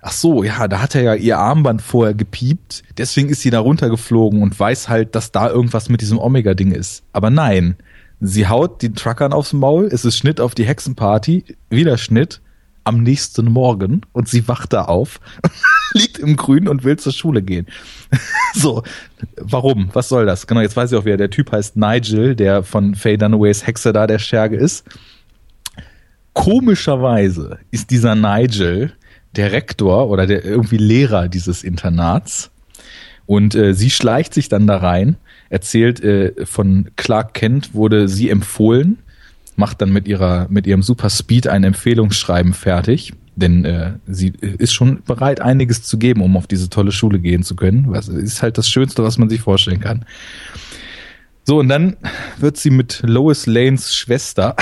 ach so, ja, da hat er ja ihr Armband vorher gepiept, deswegen ist sie da runtergeflogen und weiß halt, dass da irgendwas mit diesem Omega-Ding ist. Aber nein, sie haut den Truckern aufs Maul, es ist Schnitt auf die Hexenparty, wieder Schnitt am nächsten Morgen und sie wacht da auf, liegt im Grün und will zur Schule gehen. so, warum? Was soll das? Genau, jetzt weiß ich auch, wer der Typ heißt Nigel, der von Faye Dunaways Hexe da der Scherge ist. Komischerweise ist dieser Nigel der Rektor oder der irgendwie Lehrer dieses Internats. Und äh, sie schleicht sich dann da rein, erzählt, äh, von Clark Kent wurde sie empfohlen, macht dann mit ihrer, mit ihrem Super Speed ein Empfehlungsschreiben fertig. Denn äh, sie ist schon bereit, einiges zu geben, um auf diese tolle Schule gehen zu können. Was ist halt das Schönste, was man sich vorstellen kann. So, und dann wird sie mit Lois Lanes Schwester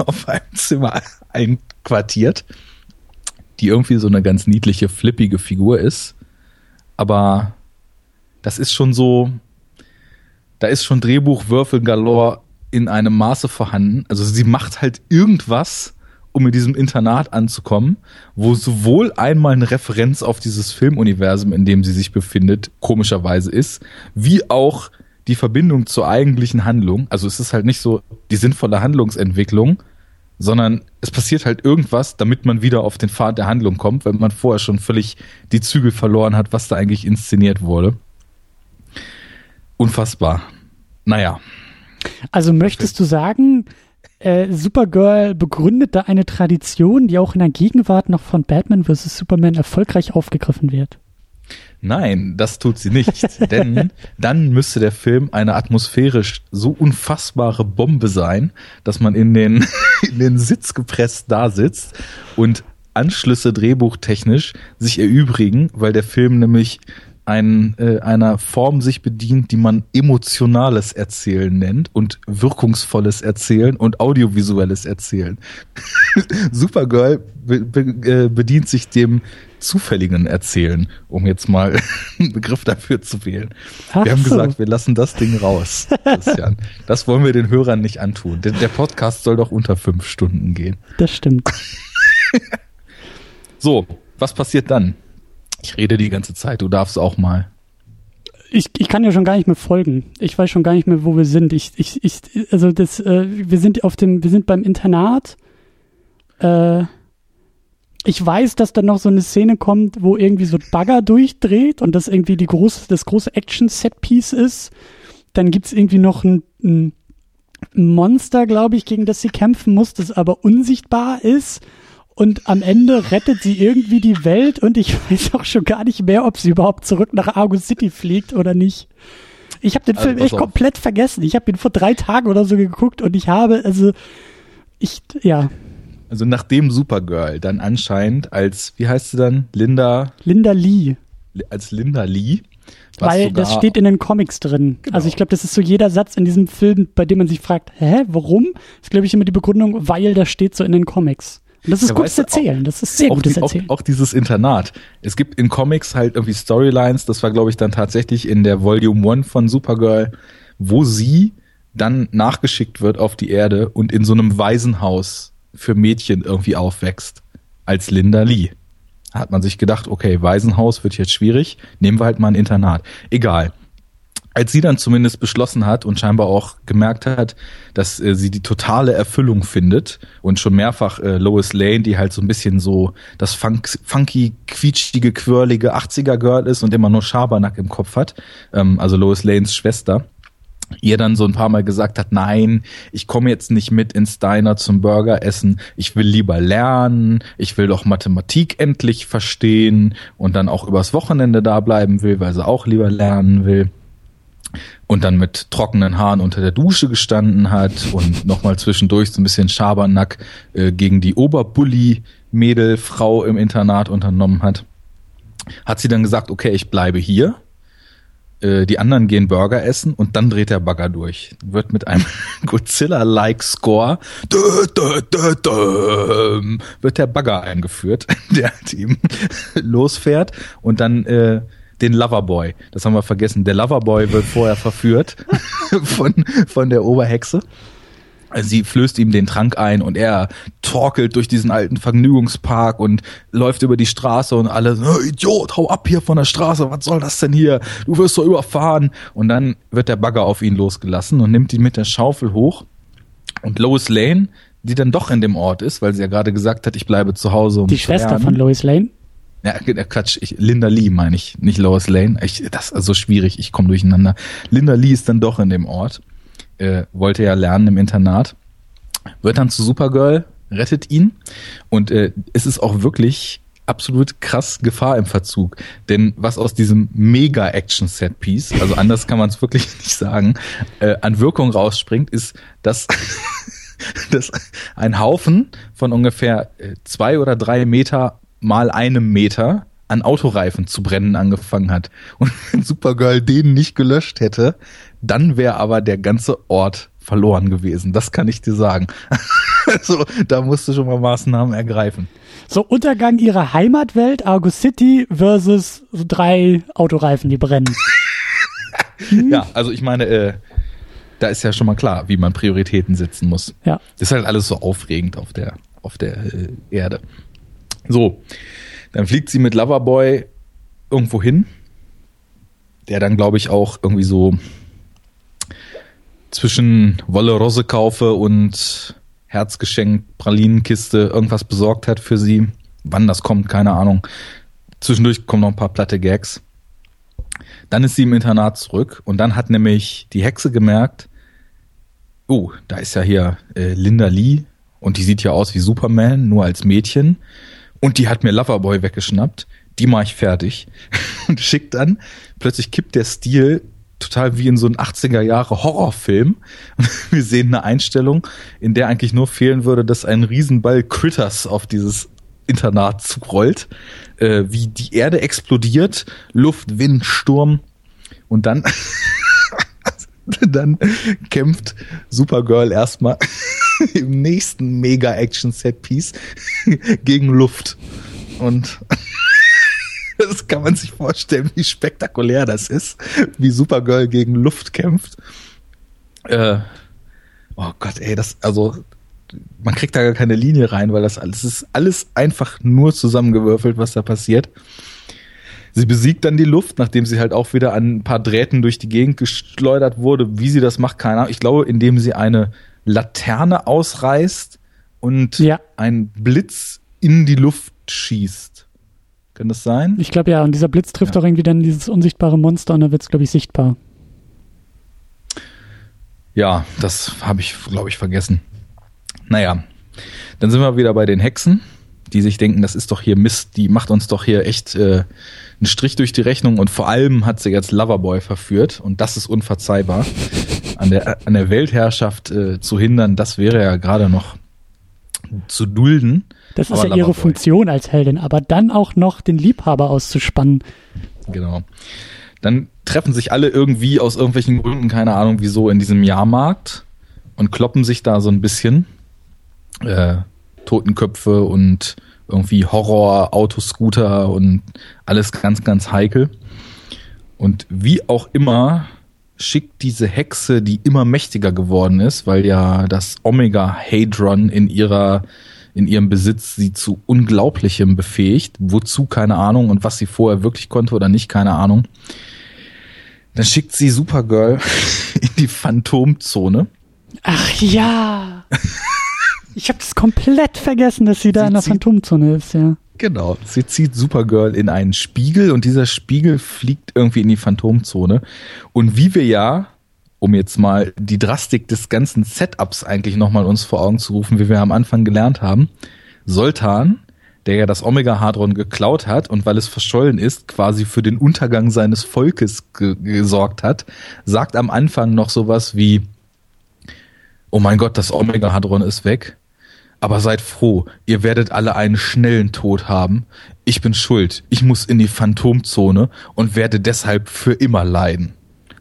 auf einem Zimmer einquartiert, die irgendwie so eine ganz niedliche, flippige Figur ist. Aber das ist schon so, da ist schon Drehbuchwürfel galore in einem Maße vorhanden. Also sie macht halt irgendwas, um in diesem Internat anzukommen, wo sowohl einmal eine Referenz auf dieses Filmuniversum, in dem sie sich befindet, komischerweise ist, wie auch die Verbindung zur eigentlichen Handlung. Also es ist halt nicht so die sinnvolle Handlungsentwicklung, sondern es passiert halt irgendwas, damit man wieder auf den Pfad der Handlung kommt, wenn man vorher schon völlig die Zügel verloren hat, was da eigentlich inszeniert wurde. Unfassbar. Naja. Also möchtest du sagen, äh, Supergirl begründet da eine Tradition, die auch in der Gegenwart noch von Batman vs. Superman erfolgreich aufgegriffen wird? Nein, das tut sie nicht. denn dann müsste der Film eine atmosphärisch so unfassbare Bombe sein, dass man in den, in den Sitz gepresst da sitzt und Anschlüsse drehbuchtechnisch sich erübrigen, weil der Film nämlich ein, äh, einer Form sich bedient, die man emotionales Erzählen nennt und wirkungsvolles Erzählen und audiovisuelles Erzählen. Supergirl be be äh, bedient sich dem zufälligen Erzählen, um jetzt mal einen Begriff dafür zu wählen. Ach wir haben so. gesagt, wir lassen das Ding raus, Christian. das wollen wir den Hörern nicht antun. Der, der Podcast soll doch unter fünf Stunden gehen. Das stimmt. so, was passiert dann? Ich rede die ganze Zeit, du darfst auch mal. Ich, ich kann ja schon gar nicht mehr folgen. Ich weiß schon gar nicht mehr, wo wir sind. Ich, ich, ich, also das, äh, wir sind auf dem, wir sind beim Internat. Äh, ich weiß, dass da noch so eine Szene kommt, wo irgendwie so Bagger durchdreht und das irgendwie die große, das große Action-Set-Piece ist. Dann gibt's irgendwie noch ein, ein Monster, glaube ich, gegen das sie kämpfen muss, das aber unsichtbar ist und am Ende rettet sie irgendwie die Welt und ich weiß auch schon gar nicht mehr, ob sie überhaupt zurück nach Argus City fliegt oder nicht. Ich habe den also, Film echt auf. komplett vergessen. Ich habe ihn vor drei Tagen oder so geguckt und ich habe, also, ich, ja. Also nachdem Supergirl dann anscheinend als, wie heißt sie dann? Linda? Linda Lee. Als Linda Lee. Weil das steht in den Comics drin. Genau. Also ich glaube, das ist so jeder Satz in diesem Film, bei dem man sich fragt, hä, warum? Das ist, glaube ich, immer die Begründung, weil das steht so in den Comics. Und das ist ja, gutes Erzählen. das ist sehr gutes die, Erzählen. Auch, auch, dieses Internat. Es gibt in Comics halt irgendwie Storylines, das war, glaube ich, dann tatsächlich in der Volume One von Supergirl, wo sie dann nachgeschickt wird auf die Erde und in so einem Waisenhaus für Mädchen irgendwie aufwächst. Als Linda Lee. Hat man sich gedacht, okay, Waisenhaus wird jetzt schwierig, nehmen wir halt mal ein Internat. Egal als sie dann zumindest beschlossen hat und scheinbar auch gemerkt hat, dass äh, sie die totale Erfüllung findet und schon mehrfach äh, Lois Lane, die halt so ein bisschen so das funk, funky, quietschige, quirlige 80er Girl ist und immer nur Schabernack im Kopf hat, ähm, also Lois Lanes Schwester, ihr dann so ein paar Mal gesagt hat, nein, ich komme jetzt nicht mit ins Diner zum Burger essen, ich will lieber lernen, ich will doch Mathematik endlich verstehen und dann auch übers Wochenende da bleiben will, weil sie auch lieber lernen will und dann mit trockenen Haaren unter der Dusche gestanden hat und nochmal zwischendurch so ein bisschen Schabernack äh, gegen die Oberbully-Mädelfrau im Internat unternommen hat, hat sie dann gesagt, okay, ich bleibe hier. Äh, die anderen gehen Burger essen und dann dreht der Bagger durch. Wird mit einem Godzilla-like Score wird der Bagger eingeführt, der Team losfährt und dann äh, den Loverboy. Das haben wir vergessen. Der Loverboy wird vorher verführt von, von der Oberhexe. Sie flößt ihm den Trank ein und er torkelt durch diesen alten Vergnügungspark und läuft über die Straße und alle so, oh, Idiot, hau ab hier von der Straße, was soll das denn hier? Du wirst doch überfahren. Und dann wird der Bagger auf ihn losgelassen und nimmt ihn mit der Schaufel hoch. Und Lois Lane, die dann doch in dem Ort ist, weil sie ja gerade gesagt hat, ich bleibe zu Hause. Um die Schwester von Lois Lane? Ja, Quatsch, ich, Linda Lee meine ich, nicht Lois Lane. Ich, das ist so schwierig, ich komme durcheinander. Linda Lee ist dann doch in dem Ort, äh, wollte ja lernen im Internat, wird dann zu Supergirl rettet ihn und äh, es ist auch wirklich absolut krass Gefahr im Verzug. Denn was aus diesem Mega-Action-Set-Piece, also anders kann man es wirklich nicht sagen, äh, an Wirkung rausspringt, ist, dass, dass ein Haufen von ungefähr äh, zwei oder drei Meter mal einem Meter an Autoreifen zu brennen angefangen hat. Und wenn Supergirl den nicht gelöscht hätte, dann wäre aber der ganze Ort verloren gewesen. Das kann ich dir sagen. also da musst du schon mal Maßnahmen ergreifen. So Untergang ihrer Heimatwelt, Argus City versus so drei Autoreifen, die brennen. Ja, also ich meine, äh, da ist ja schon mal klar, wie man Prioritäten setzen muss. Ja. Das ist halt alles so aufregend auf der, auf der äh, Erde. So, dann fliegt sie mit Loverboy irgendwo hin, der dann, glaube ich, auch irgendwie so zwischen Wolle Rosekaufe und Herzgeschenk, Pralinenkiste, irgendwas besorgt hat für sie. Wann das kommt, keine Ahnung. Zwischendurch kommen noch ein paar platte Gags. Dann ist sie im Internat zurück und dann hat nämlich die Hexe gemerkt, oh, da ist ja hier äh, Linda Lee und die sieht ja aus wie Superman, nur als Mädchen. Und die hat mir Loverboy weggeschnappt. Die mache ich fertig. und schickt dann, plötzlich kippt der Stil total wie in so einem 80er Jahre Horrorfilm. Wir sehen eine Einstellung, in der eigentlich nur fehlen würde, dass ein Riesenball Critters auf dieses Internat zurollt, äh, wie die Erde explodiert, Luft, Wind, Sturm und dann dann kämpft Supergirl erstmal im nächsten Mega-Action-Set-Piece gegen Luft. Und das kann man sich vorstellen, wie spektakulär das ist, wie Supergirl gegen Luft kämpft. Äh, oh Gott, ey, das, also, man kriegt da gar keine Linie rein, weil das alles ist alles einfach nur zusammengewürfelt, was da passiert. Sie besiegt dann die Luft, nachdem sie halt auch wieder an ein paar Drähten durch die Gegend geschleudert wurde. Wie sie das macht, keine Ahnung. Ich glaube, indem sie eine Laterne ausreißt und Ja. ein Blitz in die Luft schießt. Kann das sein? Ich glaube ja, und dieser Blitz trifft Ja. auch irgendwie dann dieses unsichtbare Monster und da wird es, glaube ich, sichtbar. Ja, das habe ich, glaube ich, vergessen. Naja, dann sind wir wieder bei den Hexen, die sich denken, das ist doch hier Mist, die macht uns doch hier echt äh, einen Strich durch die Rechnung und vor allem hat sie jetzt Loverboy verführt und das ist unverzeihbar. An der, an der Weltherrschaft äh, zu hindern, das wäre ja gerade noch zu dulden. Das ist Aber ja ihre Loverboy. Funktion als Heldin, aber dann auch noch den Liebhaber auszuspannen. Genau. Dann treffen sich alle irgendwie aus irgendwelchen Gründen, keine Ahnung wieso, in diesem Jahrmarkt und kloppen sich da so ein bisschen. Äh, Totenköpfe und irgendwie Horror, Autoscooter und alles ganz, ganz heikel. Und wie auch immer schickt diese Hexe, die immer mächtiger geworden ist, weil ja das Omega Hadron in ihrer in ihrem Besitz sie zu Unglaublichem befähigt. Wozu, keine Ahnung. Und was sie vorher wirklich konnte oder nicht, keine Ahnung. Dann schickt sie Supergirl in die Phantomzone. Ach ja. ich habe das komplett vergessen, dass sie da Sie in der Phantomzone ist, ja. Genau. Sie zieht Supergirl in einen Spiegel und dieser Spiegel fliegt irgendwie in die Phantomzone. Und wie wir ja, um jetzt mal die Drastik des ganzen Setups eigentlich nochmal uns vor Augen zu rufen, wie wir am Anfang gelernt haben, Soltan, der ja das Omega-Hadron geklaut hat und weil es verschollen ist, quasi für den Untergang seines Volkes ge gesorgt hat, sagt am Anfang noch sowas wie, oh mein Gott, das Omega-Hadron ist weg. Aber seid froh, ihr werdet alle einen schnellen Tod haben. Ich bin schuld. Ich muss in die Phantomzone und werde deshalb für immer leiden.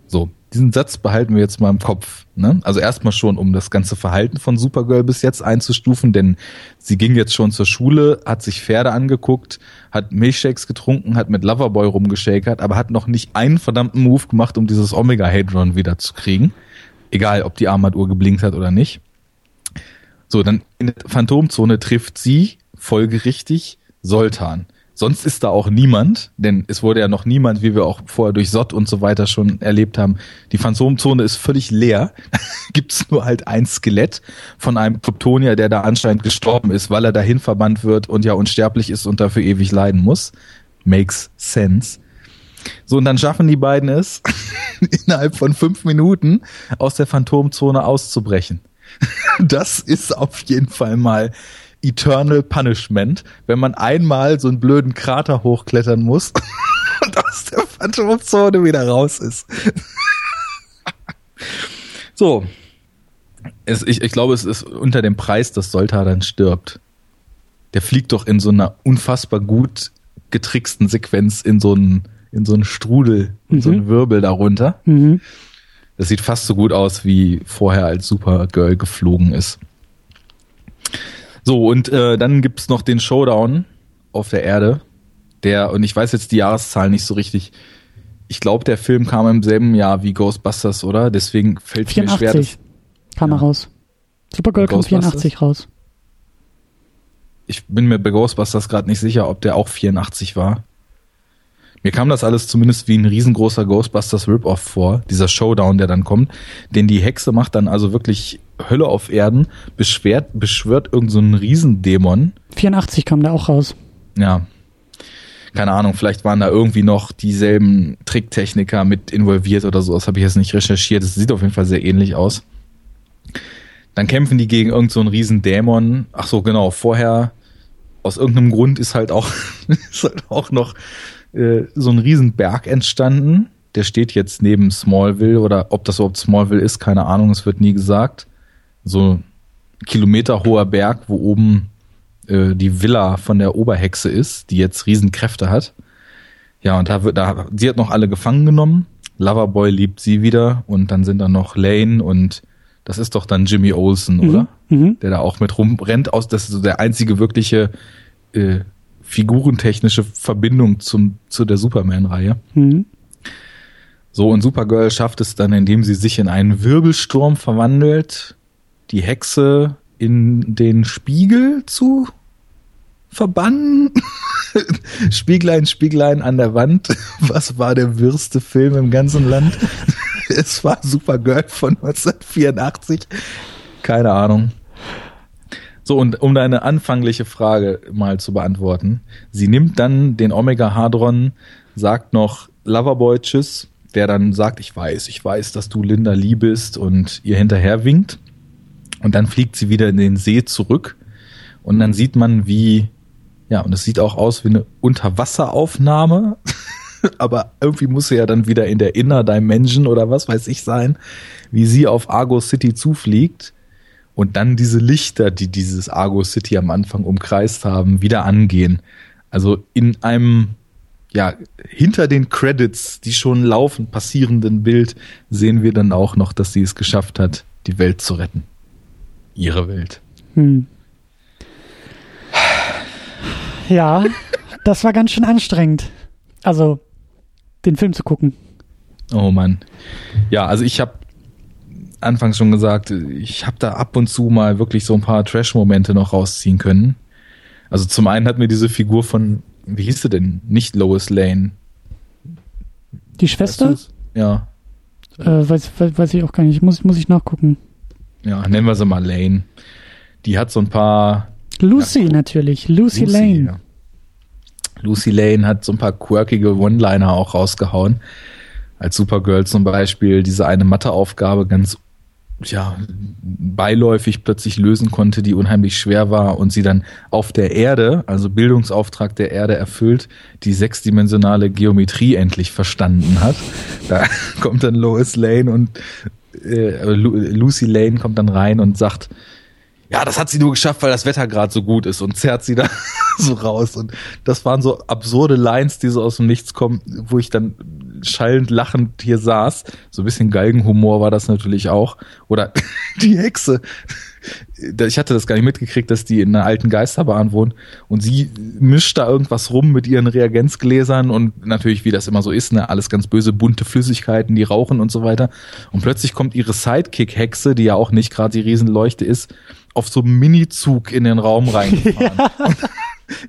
So, diesen Satz behalten wir jetzt mal im Kopf. Ne? Also erstmal schon, um das ganze Verhalten von Supergirl bis jetzt einzustufen, denn sie ging jetzt schon zur Schule, hat sich Pferde angeguckt, hat Milchshakes getrunken, hat mit Loverboy rumgeschakert, aber hat noch nicht einen verdammten Move gemacht, um dieses Omega-Hadron wieder zu kriegen. Egal, ob die Armbanduhr geblinkt hat oder nicht. So, dann in der Phantomzone trifft sie folgerichtig Soltan. Sonst ist da auch niemand, denn es wurde ja noch niemand, wie wir auch vorher durch Sott und so weiter schon erlebt haben. Die Phantomzone ist völlig leer. Gibt's nur halt ein Skelett von einem Kryptonier, der da anscheinend gestorben ist, weil er dahin verbannt wird und ja unsterblich ist und dafür ewig leiden muss. Makes sense. So, und dann schaffen die beiden es, innerhalb von fünf Minuten aus der Phantomzone auszubrechen. Das ist auf jeden Fall mal Eternal Punishment, wenn man einmal so einen blöden Krater hochklettern muss und aus der Phantomzone wieder raus ist. so. Es, ich, ich glaube, es ist unter dem Preis, dass Solta dann stirbt. Der fliegt doch in so einer unfassbar gut getricksten Sequenz in so einen, in so einen Strudel, in mhm. so einen Wirbel darunter. Mhm. Das sieht fast so gut aus, wie vorher als Supergirl geflogen ist. So, und äh, dann gibt's noch den Showdown auf der Erde. Der, und ich weiß jetzt die Jahreszahl nicht so richtig. Ich glaube, der Film kam im selben Jahr wie Ghostbusters, oder? Deswegen fällt es mir schwer. Das, kam ja. er raus. Supergirl kam 84 raus. Ich bin mir bei Ghostbusters gerade nicht sicher, ob der auch 84 war. Mir kam das alles zumindest wie ein riesengroßer Ghostbusters Rip-Off vor, dieser Showdown, der dann kommt. Den die Hexe macht dann also wirklich Hölle auf Erden, beschwert, beschwört irgendeinen so Riesendämon. 84 kam der auch raus. Ja. Keine Ahnung, vielleicht waren da irgendwie noch dieselben Tricktechniker mit involviert oder so. Das habe ich jetzt nicht recherchiert. Das sieht auf jeden Fall sehr ähnlich aus. Dann kämpfen die gegen irgendeinen so Riesendämon. Ach so, genau. Vorher, aus irgendeinem Grund ist halt auch, ist halt auch noch äh, so ein Riesenberg entstanden. Der steht jetzt neben Smallville oder ob das überhaupt Smallville ist, keine Ahnung, es wird nie gesagt. So ein kilometerhoher Berg, wo oben äh, die Villa von der Oberhexe ist, die jetzt Riesenkräfte hat. Ja, und da wird, da, sie hat noch alle gefangen genommen. Loverboy liebt sie wieder und dann sind da noch Lane und das ist doch dann Jimmy Olsen, mhm. oder? Mhm. Der da auch mit rumrennt aus, das ist so der einzige wirkliche äh, figurentechnische Verbindung zum, zu der Superman-Reihe. Mhm. So, und Supergirl schafft es dann, indem sie sich in einen Wirbelsturm verwandelt, die Hexe in den Spiegel zu verbannen. Spieglein, Spieglein an der Wand. Was war der wirste Film im ganzen Land? es war Supergirl von 1984. Keine Ahnung. So, und um deine anfangliche Frage mal zu beantworten. Sie nimmt dann den Omega Hadron, sagt noch Loverboy Tschüss, der dann sagt, ich weiß, ich weiß, dass du Linda lieb bist und ihr hinterher winkt. Und dann fliegt sie wieder in den See zurück. Und dann sieht man, wie, ja, und es sieht auch aus wie eine Unterwasseraufnahme. Aber irgendwie muss sie ja dann wieder in der Inner Dimension oder was weiß ich sein, wie sie auf Argo City zufliegt und dann diese Lichter, die dieses Argo City am Anfang umkreist haben, wieder angehen. Also in einem ja, hinter den Credits, die schon laufen, passierenden Bild, sehen wir dann auch noch, dass sie es geschafft hat, die Welt zu retten. Ihre Welt. Hm. Ja, das war ganz schön anstrengend. Also, den Film zu gucken. Oh Mann. Ja, also ich habe anfangs schon gesagt, ich habe da ab und zu mal wirklich so ein paar Trash-Momente noch rausziehen können. Also zum einen hat mir diese Figur von, wie hieß sie denn? Nicht Lois Lane. Die Schwester? Weißt ja. Äh, weiß, weiß, weiß ich auch gar nicht. Muss, muss ich nachgucken. Ja, nennen wir sie mal Lane. Die hat so ein paar. Lucy ja, natürlich. Lucy, Lucy Lane. Ja. Lucy Lane hat so ein paar quirkige One-Liner auch rausgehauen. Als Supergirl zum Beispiel diese eine Matheaufgabe ganz ja, beiläufig plötzlich lösen konnte, die unheimlich schwer war und sie dann auf der Erde, also Bildungsauftrag der Erde erfüllt, die sechsdimensionale Geometrie endlich verstanden hat. Da kommt dann Lois Lane und äh, Lucy Lane kommt dann rein und sagt, ja, das hat sie nur geschafft, weil das Wetter gerade so gut ist und zerrt sie da so raus. Und das waren so absurde Lines, die so aus dem Nichts kommen, wo ich dann schallend lachend hier saß. So ein bisschen Galgenhumor war das natürlich auch. Oder die Hexe. Ich hatte das gar nicht mitgekriegt, dass die in einer alten Geisterbahn wohnt. Und sie mischt da irgendwas rum mit ihren Reagenzgläsern und natürlich, wie das immer so ist, ne, alles ganz böse, bunte Flüssigkeiten, die rauchen und so weiter. Und plötzlich kommt ihre Sidekick-Hexe, die ja auch nicht gerade die Riesenleuchte ist, auf so einem Mini-Zug in den Raum reingefahren. Ja.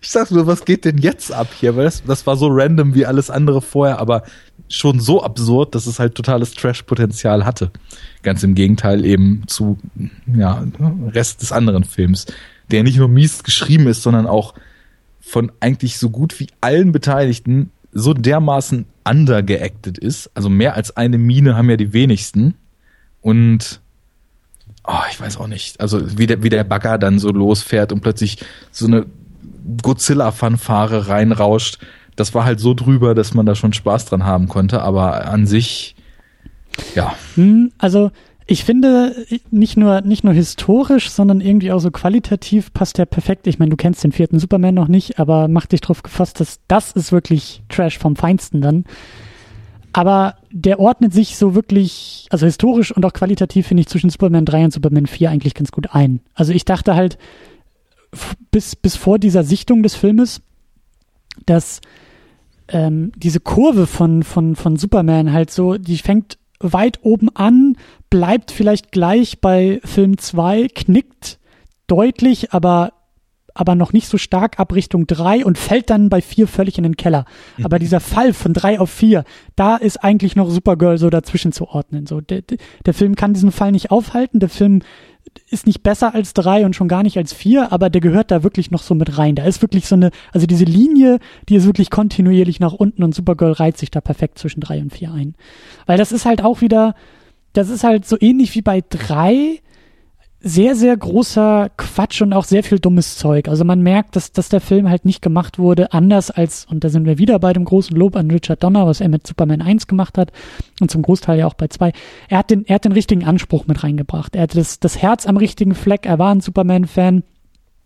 Ich sag nur, was geht denn jetzt ab hier? Weil das, das war so random wie alles andere vorher, aber schon so absurd, dass es halt totales Trash-Potenzial hatte. Ganz im Gegenteil eben zu ja, Rest des anderen Films, der nicht nur mies geschrieben ist, sondern auch von eigentlich so gut wie allen Beteiligten so dermaßen undergeacted ist. Also mehr als eine Mine haben ja die wenigsten. Und oh, ich weiß auch nicht. Also wie der, wie der Bagger dann so losfährt und plötzlich so eine Godzilla-Fanfare reinrauscht. Das war halt so drüber, dass man da schon Spaß dran haben konnte, aber an sich, ja. Hm, also ich finde, nicht nur, nicht nur historisch, sondern irgendwie auch so qualitativ passt der perfekt. Ich meine, du kennst den vierten Superman noch nicht, aber mach dich drauf gefasst, dass das ist wirklich Trash vom Feinsten dann. Aber der ordnet sich so wirklich, also historisch und auch qualitativ finde ich zwischen Superman 3 und Superman 4 eigentlich ganz gut ein. Also ich dachte halt, bis, bis vor dieser Sichtung des Filmes, dass ähm, diese Kurve von, von, von Superman halt so, die fängt weit oben an, bleibt vielleicht gleich bei Film 2, knickt deutlich, aber aber noch nicht so stark ab Richtung 3 und fällt dann bei 4 völlig in den Keller. Mhm. Aber dieser Fall von 3 auf 4, da ist eigentlich noch Supergirl so dazwischen zu ordnen. So, der, der Film kann diesen Fall nicht aufhalten, der Film ist nicht besser als drei und schon gar nicht als vier, aber der gehört da wirklich noch so mit rein. Da ist wirklich so eine, also diese Linie, die ist wirklich kontinuierlich nach unten und Supergirl reiht sich da perfekt zwischen drei und vier ein. Weil das ist halt auch wieder, das ist halt so ähnlich wie bei drei, sehr, sehr großer Quatsch und auch sehr viel dummes Zeug. Also man merkt, dass, dass der Film halt nicht gemacht wurde, anders als, und da sind wir wieder bei dem großen Lob an Richard Donner, was er mit Superman 1 gemacht hat und zum Großteil ja auch bei 2. Er hat den, er hat den richtigen Anspruch mit reingebracht. Er hat das, das Herz am richtigen Fleck, er war ein Superman-Fan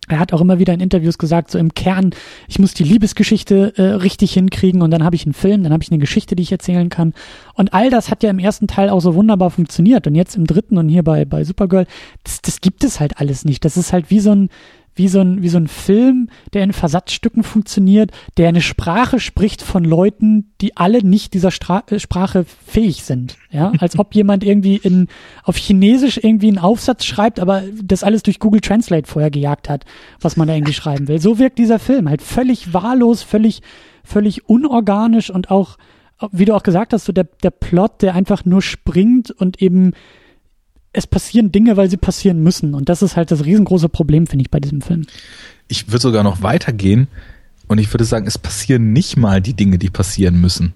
er hat auch immer wieder in Interviews gesagt, so im Kern, ich muss die Liebesgeschichte äh, richtig hinkriegen und dann habe ich einen Film, dann habe ich eine Geschichte, die ich erzählen kann. Und all das hat ja im ersten Teil auch so wunderbar funktioniert. Und jetzt im dritten und hier bei, bei Supergirl, das, das gibt es halt alles nicht. Das ist halt wie so ein, wie so ein, wie so ein Film, der in Versatzstücken funktioniert, der eine Sprache spricht von Leuten, die alle nicht dieser Stra äh, Sprache fähig sind. Ja, als ob jemand irgendwie in, auf Chinesisch irgendwie einen Aufsatz schreibt, aber das alles durch Google Translate vorher gejagt hat, was man da irgendwie schreiben will. So wirkt dieser Film halt völlig wahllos, völlig, völlig unorganisch und auch, wie du auch gesagt hast, so der, der Plot, der einfach nur springt und eben es passieren Dinge, weil sie passieren müssen. Und das ist halt das riesengroße Problem, finde ich, bei diesem Film. Ich würde sogar noch weitergehen und ich würde sagen, es passieren nicht mal die Dinge, die passieren müssen.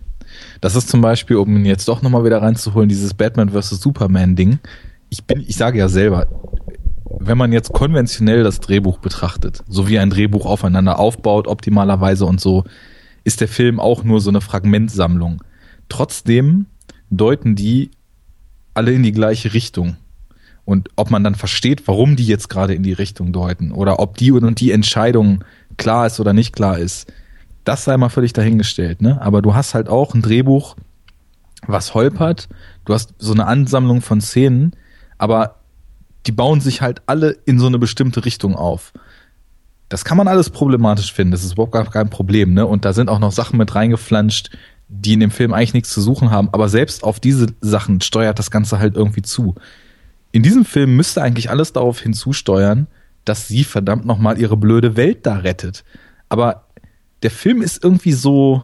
Das ist zum Beispiel, um ihn jetzt doch nochmal wieder reinzuholen, dieses Batman vs. Superman Ding. Ich bin, ich sage ja selber, wenn man jetzt konventionell das Drehbuch betrachtet, so wie ein Drehbuch aufeinander aufbaut, optimalerweise und so, ist der Film auch nur so eine Fragmentsammlung. Trotzdem deuten die alle in die gleiche Richtung. Und ob man dann versteht, warum die jetzt gerade in die Richtung deuten oder ob die und die Entscheidung klar ist oder nicht klar ist, das sei mal völlig dahingestellt. Ne? Aber du hast halt auch ein Drehbuch, was holpert. Du hast so eine Ansammlung von Szenen, aber die bauen sich halt alle in so eine bestimmte Richtung auf. Das kann man alles problematisch finden. Das ist überhaupt kein Problem. Ne? Und da sind auch noch Sachen mit reingeflanscht, die in dem Film eigentlich nichts zu suchen haben. Aber selbst auf diese Sachen steuert das Ganze halt irgendwie zu in diesem Film müsste eigentlich alles darauf hinzusteuern, dass sie verdammt nochmal ihre blöde Welt da rettet. Aber der Film ist irgendwie so,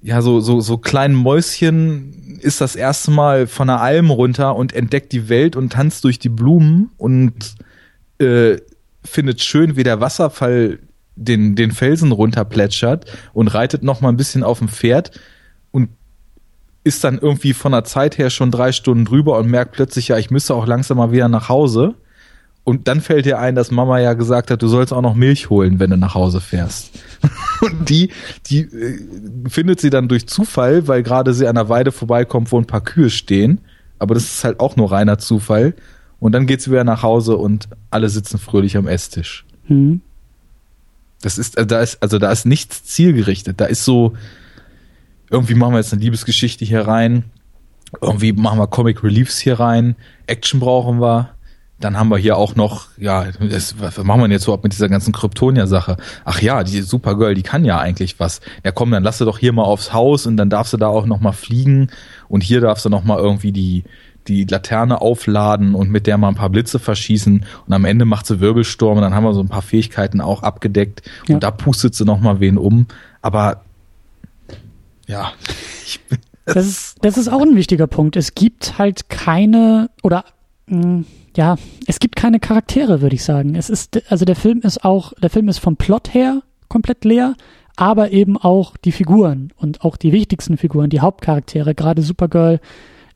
ja, so, so, so klein Mäuschen ist das erste Mal von einer Alm runter und entdeckt die Welt und tanzt durch die Blumen und äh, findet schön, wie der Wasserfall den, den Felsen runterplätschert und reitet noch mal ein bisschen auf dem Pferd ist dann irgendwie von der Zeit her schon drei Stunden drüber und merkt plötzlich, ja, ich müsste auch langsam mal wieder nach Hause. Und dann fällt dir ein, dass Mama ja gesagt hat, du sollst auch noch Milch holen, wenn du nach Hause fährst. Und die, die äh, findet sie dann durch Zufall, weil gerade sie an der Weide vorbeikommt, wo ein paar Kühe stehen. Aber das ist halt auch nur reiner Zufall. Und dann geht sie wieder nach Hause und alle sitzen fröhlich am Esstisch. Mhm. Das ist, also da ist, also da ist nichts zielgerichtet. Da ist so, irgendwie machen wir jetzt eine Liebesgeschichte hier rein, irgendwie machen wir Comic Reliefs hier rein, Action brauchen wir. Dann haben wir hier auch noch, ja, das, was machen wir jetzt so ab mit dieser ganzen Kryptonia-Sache? Ach ja, die Supergirl, die kann ja eigentlich was. Ja komm, dann lass sie doch hier mal aufs Haus und dann darfst du da auch noch mal fliegen und hier darfst du noch mal irgendwie die, die Laterne aufladen und mit der mal ein paar Blitze verschießen und am Ende macht sie Wirbelsturm und dann haben wir so ein paar Fähigkeiten auch abgedeckt ja. und da pustet sie noch mal wen um. Aber ja. das, ist, das ist auch ein wichtiger Punkt. Es gibt halt keine oder mh, hm, ja, es gibt keine Charaktere, würde ich sagen. Es ist also der Film ist auch der Film ist vom Plot her komplett leer, aber eben auch die Figuren und auch die wichtigsten Figuren, die Hauptcharaktere, gerade Supergirl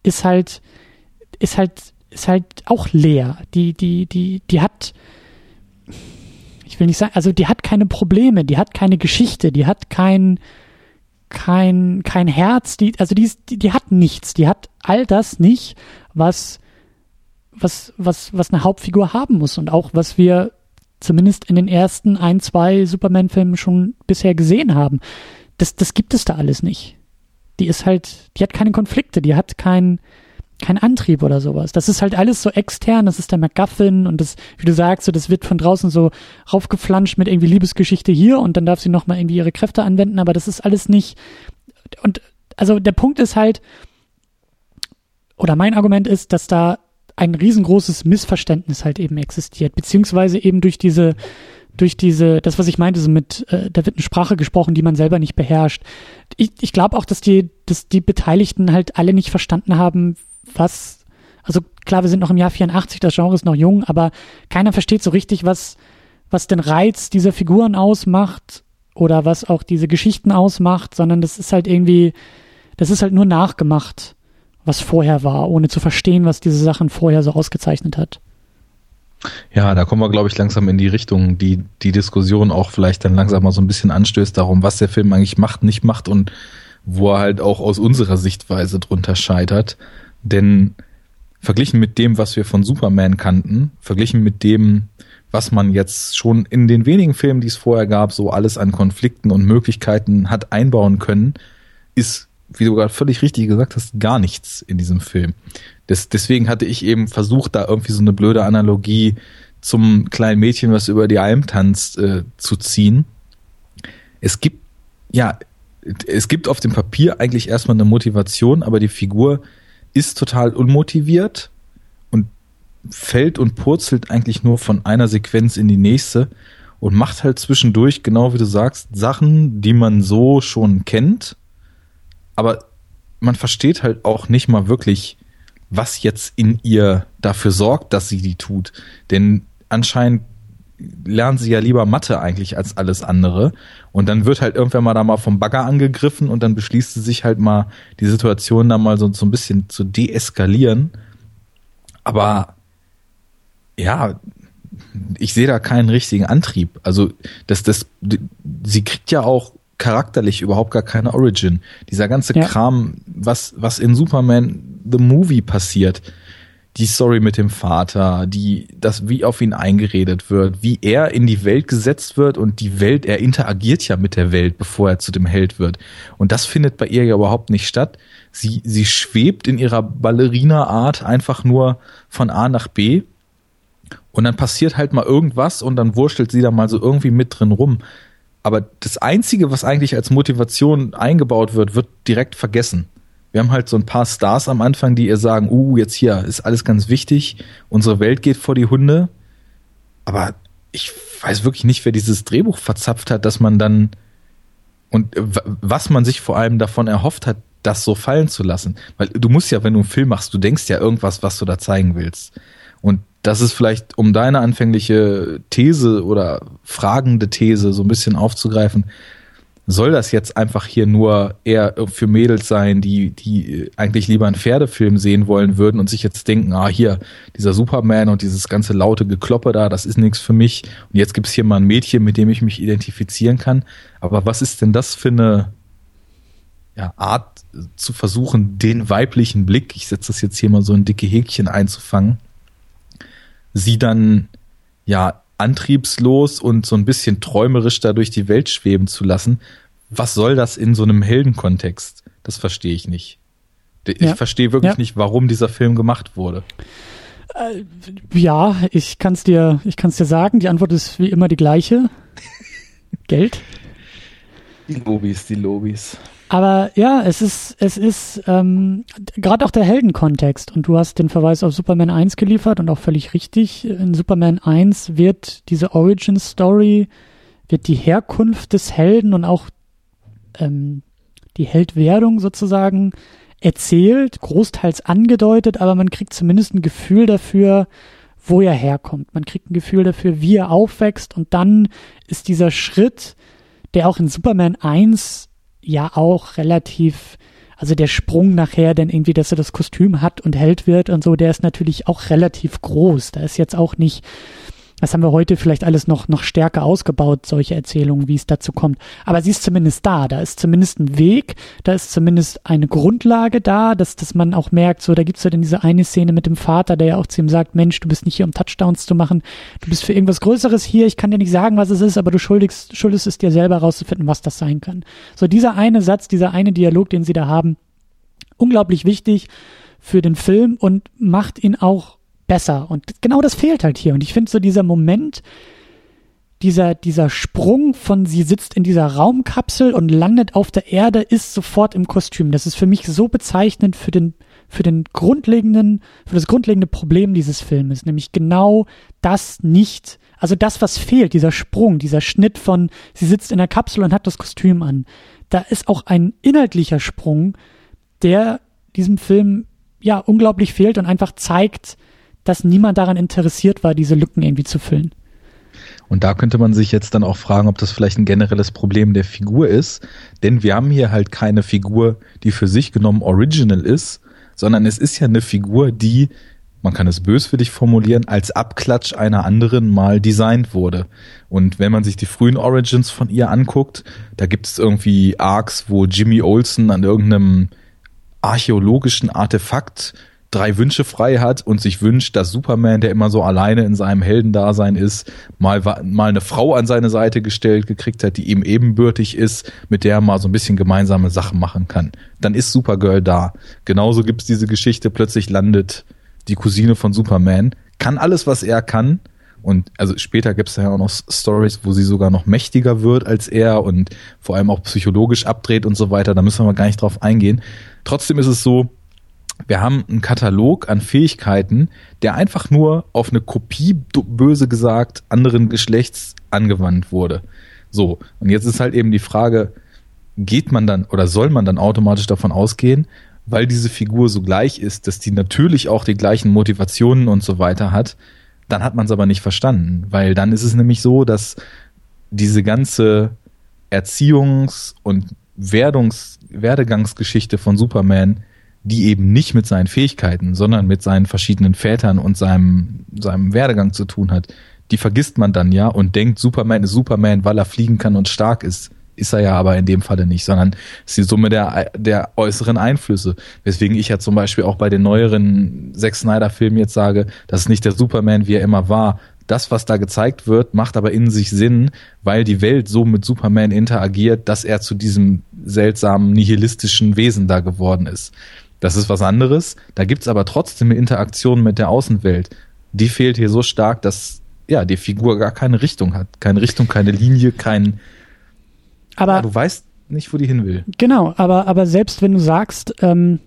ist halt ist halt ist halt auch leer. Die, die, die, die hat, ich will nicht sagen, also die hat keine Probleme, die hat keine Geschichte, die hat kein, kein, kein Herz, die, also die, ist, die, die hat nichts, die hat all das nicht, was, was, was, was eine Hauptfigur haben muss und auch was wir zumindest in den ersten ein, zwei Superman-Filmen schon bisher gesehen haben. Das, das gibt es da alles nicht. Die ist halt, die hat keine Konflikte, die hat kein, kein Antrieb oder sowas. Das ist halt alles so extern, das ist der MacGuffin und das, wie du sagst, so, das wird von draußen so raufgeflanscht mit irgendwie Liebesgeschichte hier und dann darf sie nochmal irgendwie ihre Kräfte anwenden, aber das ist alles nicht, und also der Punkt ist halt, oder mein Argument ist, dass da ein riesengroßes Missverständnis halt eben existiert, beziehungsweise eben durch diese, durch diese, das, was ich meinte, so mit, äh, da wird eine Sprache gesprochen, die man selber nicht beherrscht. Ich, ich glaube auch, dass die, dass die Beteiligten halt alle nicht verstanden haben, was, also klar, wir sind noch im Jahr 84, das Genre ist noch jung, aber keiner versteht so richtig, was, was den Reiz dieser Figuren ausmacht oder was auch diese Geschichten ausmacht, sondern das ist halt irgendwie, das ist halt nur nachgemacht, was vorher war, ohne zu verstehen, was diese Sachen vorher so ausgezeichnet hat. Ja, da kommen wir, glaube ich, langsam in die Richtung, die die Diskussion auch vielleicht dann langsam mal so ein bisschen anstößt, darum, was der Film eigentlich macht, nicht macht und wo er halt auch aus unserer Sichtweise drunter scheitert. Denn verglichen mit dem, was wir von Superman kannten, verglichen mit dem, was man jetzt schon in den wenigen Filmen, die es vorher gab, so alles an Konflikten und Möglichkeiten hat einbauen können, ist, wie du gerade völlig richtig gesagt hast, gar nichts in diesem Film. Das, deswegen hatte ich eben versucht, da irgendwie so eine blöde Analogie zum kleinen Mädchen, was über die Alm tanzt, äh, zu ziehen. Es gibt, ja, es gibt auf dem Papier eigentlich erstmal eine Motivation, aber die Figur ist total unmotiviert und fällt und purzelt eigentlich nur von einer Sequenz in die nächste und macht halt zwischendurch, genau wie du sagst, Sachen, die man so schon kennt, aber man versteht halt auch nicht mal wirklich, was jetzt in ihr dafür sorgt, dass sie die tut. Denn anscheinend lernen sie ja lieber Mathe eigentlich als alles andere. Und dann wird halt irgendwann mal da mal vom Bagger angegriffen und dann beschließt sie sich halt mal, die Situation da mal so, so ein bisschen zu deeskalieren. Aber ja, ich sehe da keinen richtigen Antrieb. Also, das, das, sie kriegt ja auch charakterlich überhaupt gar keine Origin. Dieser ganze ja. Kram, was, was in Superman the Movie passiert, die Story mit dem Vater, die, das, wie auf ihn eingeredet wird, wie er in die Welt gesetzt wird und die Welt, er interagiert ja mit der Welt, bevor er zu dem Held wird. Und das findet bei ihr ja überhaupt nicht statt. Sie, sie schwebt in ihrer Ballerina-Art einfach nur von A nach B. Und dann passiert halt mal irgendwas und dann wurschtelt sie da mal so irgendwie mit drin rum. Aber das Einzige, was eigentlich als Motivation eingebaut wird, wird direkt vergessen. Wir haben halt so ein paar Stars am Anfang, die ihr sagen, uh, jetzt hier ist alles ganz wichtig, unsere Welt geht vor die Hunde. Aber ich weiß wirklich nicht, wer dieses Drehbuch verzapft hat, dass man dann und was man sich vor allem davon erhofft hat, das so fallen zu lassen. Weil du musst ja, wenn du einen Film machst, du denkst ja irgendwas, was du da zeigen willst. Und das ist vielleicht, um deine anfängliche These oder fragende These so ein bisschen aufzugreifen, soll das jetzt einfach hier nur eher für Mädels sein, die, die eigentlich lieber einen Pferdefilm sehen wollen würden und sich jetzt denken, ah, hier, dieser Superman und dieses ganze laute Gekloppe da, das ist nichts für mich. Und jetzt gibt's hier mal ein Mädchen, mit dem ich mich identifizieren kann. Aber was ist denn das für eine ja, Art zu versuchen, den weiblichen Blick, ich setze das jetzt hier mal so ein dicke Häkchen einzufangen, sie dann ja antriebslos und so ein bisschen träumerisch da durch die Welt schweben zu lassen. Was soll das in so einem Heldenkontext? Das verstehe ich nicht. Ich ja. verstehe wirklich ja. nicht, warum dieser Film gemacht wurde. Äh, ja, ich kann es dir, ich kann dir sagen. Die Antwort ist wie immer die gleiche. Geld. Die Lobis, die Lobis. Aber ja, es ist, es ist ähm, gerade auch der Heldenkontext. Und du hast den Verweis auf Superman 1 geliefert und auch völlig richtig. In Superman 1 wird diese Origin Story, wird die Herkunft des Helden und auch ähm, die Heldwerdung sozusagen erzählt, großteils angedeutet, aber man kriegt zumindest ein Gefühl dafür, wo er herkommt. Man kriegt ein Gefühl dafür, wie er aufwächst und dann ist dieser Schritt, der auch in Superman 1 ja auch relativ, Also der Sprung nachher, denn irgendwie, dass er das Kostüm hat und Held wird und so, der ist natürlich auch relativ groß. Da ist jetzt auch nicht, das haben wir heute vielleicht alles noch, noch stärker ausgebaut, solche Erzählungen, wie es dazu kommt. Aber sie ist zumindest da. Da ist zumindest ein Weg, da ist zumindest eine Grundlage da, dass, dass man auch merkt, so, da gibt's ja dann diese eine Szene mit dem Vater, der ja auch zu ihm sagt, Mensch, du bist nicht hier, um Touchdowns zu machen. Du bist für irgendwas Größeres hier. Ich kann dir nicht sagen, was es ist, aber du schuldigst, schuldest es dir selber herauszufinden, was das sein kann. So, dieser eine Satz, dieser eine Dialog, den sie da haben, unglaublich wichtig für den Film und macht ihn auch besser. Und genau das fehlt halt hier. Und ich finde so dieser Moment, dieser, dieser Sprung von sie sitzt in dieser Raumkapsel und landet auf der Erde, ist sofort im Kostüm. Das ist für mich so bezeichnend für den, für den grundlegenden, für das grundlegende Problem dieses Filmes, nämlich genau das nicht, also das, was fehlt, dieser Sprung, dieser Schnitt von sie sitzt in der Kapsel und hat das Kostüm an. Da ist auch ein inhaltlicher Sprung, der diesem Film ja unglaublich fehlt und einfach zeigt, dass niemand daran interessiert war, diese Lücken irgendwie zu füllen. Und da könnte man sich jetzt dann auch fragen, ob das vielleicht ein generelles Problem der Figur ist. Denn wir haben hier halt keine Figur, die für sich genommen original ist, sondern es ist ja eine Figur, die, man kann es böswillig formulieren, als Abklatsch einer anderen mal designt wurde. Und wenn man sich die frühen Origins von ihr anguckt, da gibt es irgendwie Arcs, wo Jimmy Olsen an irgendeinem archäologischen Artefakt drei Wünsche frei hat und sich wünscht, dass Superman, der immer so alleine in seinem Heldendasein ist, mal, mal eine Frau an seine Seite gestellt gekriegt hat, die ihm ebenbürtig ist, mit der er mal so ein bisschen gemeinsame Sachen machen kann. Dann ist Supergirl da. Genauso gibt's diese Geschichte, plötzlich landet die Cousine von Superman, kann alles, was er kann, und also später gibt's ja auch noch Stories, wo sie sogar noch mächtiger wird als er und vor allem auch psychologisch abdreht und so weiter. Da müssen wir gar nicht drauf eingehen. Trotzdem ist es so, wir haben einen Katalog an Fähigkeiten, der einfach nur auf eine Kopie, böse gesagt, anderen Geschlechts angewandt wurde. So, und jetzt ist halt eben die Frage, geht man dann oder soll man dann automatisch davon ausgehen, weil diese Figur so gleich ist, dass die natürlich auch die gleichen Motivationen und so weiter hat, dann hat man es aber nicht verstanden, weil dann ist es nämlich so, dass diese ganze Erziehungs- und Werdungs Werdegangsgeschichte von Superman die eben nicht mit seinen Fähigkeiten, sondern mit seinen verschiedenen Vätern und seinem, seinem Werdegang zu tun hat, die vergisst man dann ja und denkt, Superman ist Superman, weil er fliegen kann und stark ist. Ist er ja aber in dem Falle nicht, sondern ist die Summe der, der äußeren Einflüsse. Weswegen ich ja zum Beispiel auch bei den neueren Zack Snyder-Filmen jetzt sage, das ist nicht der Superman, wie er immer war. Das, was da gezeigt wird, macht aber in sich Sinn, weil die Welt so mit Superman interagiert, dass er zu diesem seltsamen, nihilistischen Wesen da geworden ist. Das ist was anderes. Da gibt's aber trotzdem eine Interaktion mit der Außenwelt. Die fehlt hier so stark, dass ja die Figur gar keine Richtung hat. Keine Richtung, keine Linie, kein. Aber ja, du weißt nicht, wo die hin will. Genau, aber, aber selbst wenn du sagst, ähm,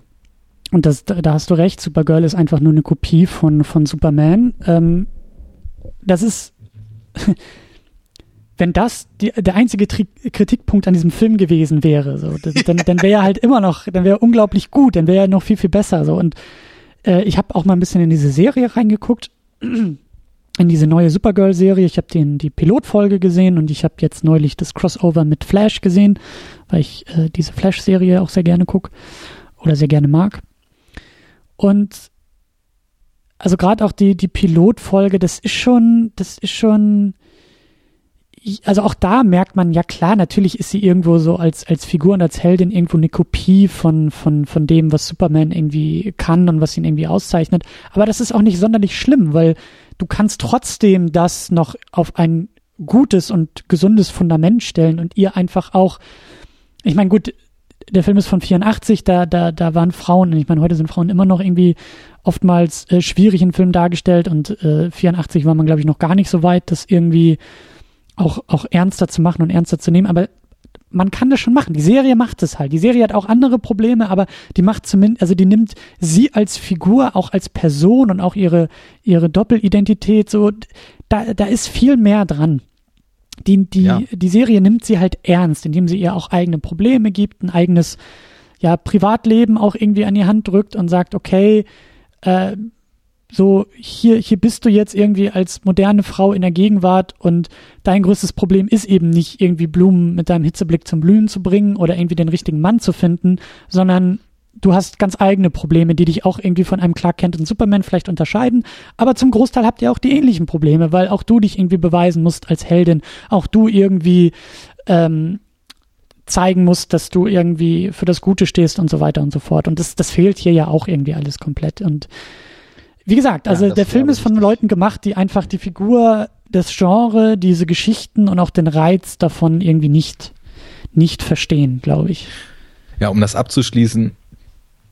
und das, da hast du recht, Supergirl ist einfach nur eine Kopie von, von Superman, ähm, das ist. wenn das die, der einzige Tri Kritikpunkt an diesem Film gewesen wäre, so, dann, dann wäre er halt immer noch, dann wäre er unglaublich gut, dann wäre er noch viel, viel besser. So. Und äh, ich habe auch mal ein bisschen in diese Serie reingeguckt, in diese neue Supergirl-Serie. Ich habe die Pilotfolge gesehen und ich habe jetzt neulich das Crossover mit Flash gesehen, weil ich äh, diese Flash-Serie auch sehr gerne gucke oder sehr gerne mag. Und also gerade auch die, die Pilotfolge, das ist schon, das ist schon also auch da merkt man, ja klar, natürlich ist sie irgendwo so als, als Figur und als Heldin irgendwo eine Kopie von, von, von dem, was Superman irgendwie kann und was ihn irgendwie auszeichnet. Aber das ist auch nicht sonderlich schlimm, weil du kannst trotzdem das noch auf ein gutes und gesundes Fundament stellen und ihr einfach auch, ich meine, gut, der Film ist von 84, da, da, da waren Frauen, ich meine, heute sind Frauen immer noch irgendwie oftmals äh, schwierig in Filmen dargestellt und äh, 84 war man, glaube ich, noch gar nicht so weit, dass irgendwie auch, auch ernster zu machen und ernster zu nehmen, aber man kann das schon machen. Die Serie macht es halt. Die Serie hat auch andere Probleme, aber die macht zumindest, also die nimmt sie als Figur, auch als Person und auch ihre, ihre Doppelidentität, so, da, da ist viel mehr dran. Die, die, ja. die Serie nimmt sie halt ernst, indem sie ihr auch eigene Probleme gibt, ein eigenes, ja, Privatleben auch irgendwie an die Hand drückt und sagt, okay, äh, so hier, hier bist du jetzt irgendwie als moderne Frau in der Gegenwart und dein größtes Problem ist eben nicht irgendwie Blumen mit deinem Hitzeblick zum Blühen zu bringen oder irgendwie den richtigen Mann zu finden, sondern du hast ganz eigene Probleme, die dich auch irgendwie von einem Clark Kent und Superman vielleicht unterscheiden, aber zum Großteil habt ihr auch die ähnlichen Probleme, weil auch du dich irgendwie beweisen musst als Heldin, auch du irgendwie ähm, zeigen musst, dass du irgendwie für das Gute stehst und so weiter und so fort. Und das, das fehlt hier ja auch irgendwie alles komplett. Und wie gesagt, also ja, der Film ist von. Leuten gemacht, die einfach die Figur, das Genre, diese Geschichten und auch den Reiz davon irgendwie nicht, nicht verstehen, glaube ich. Ja, um das abzuschließen,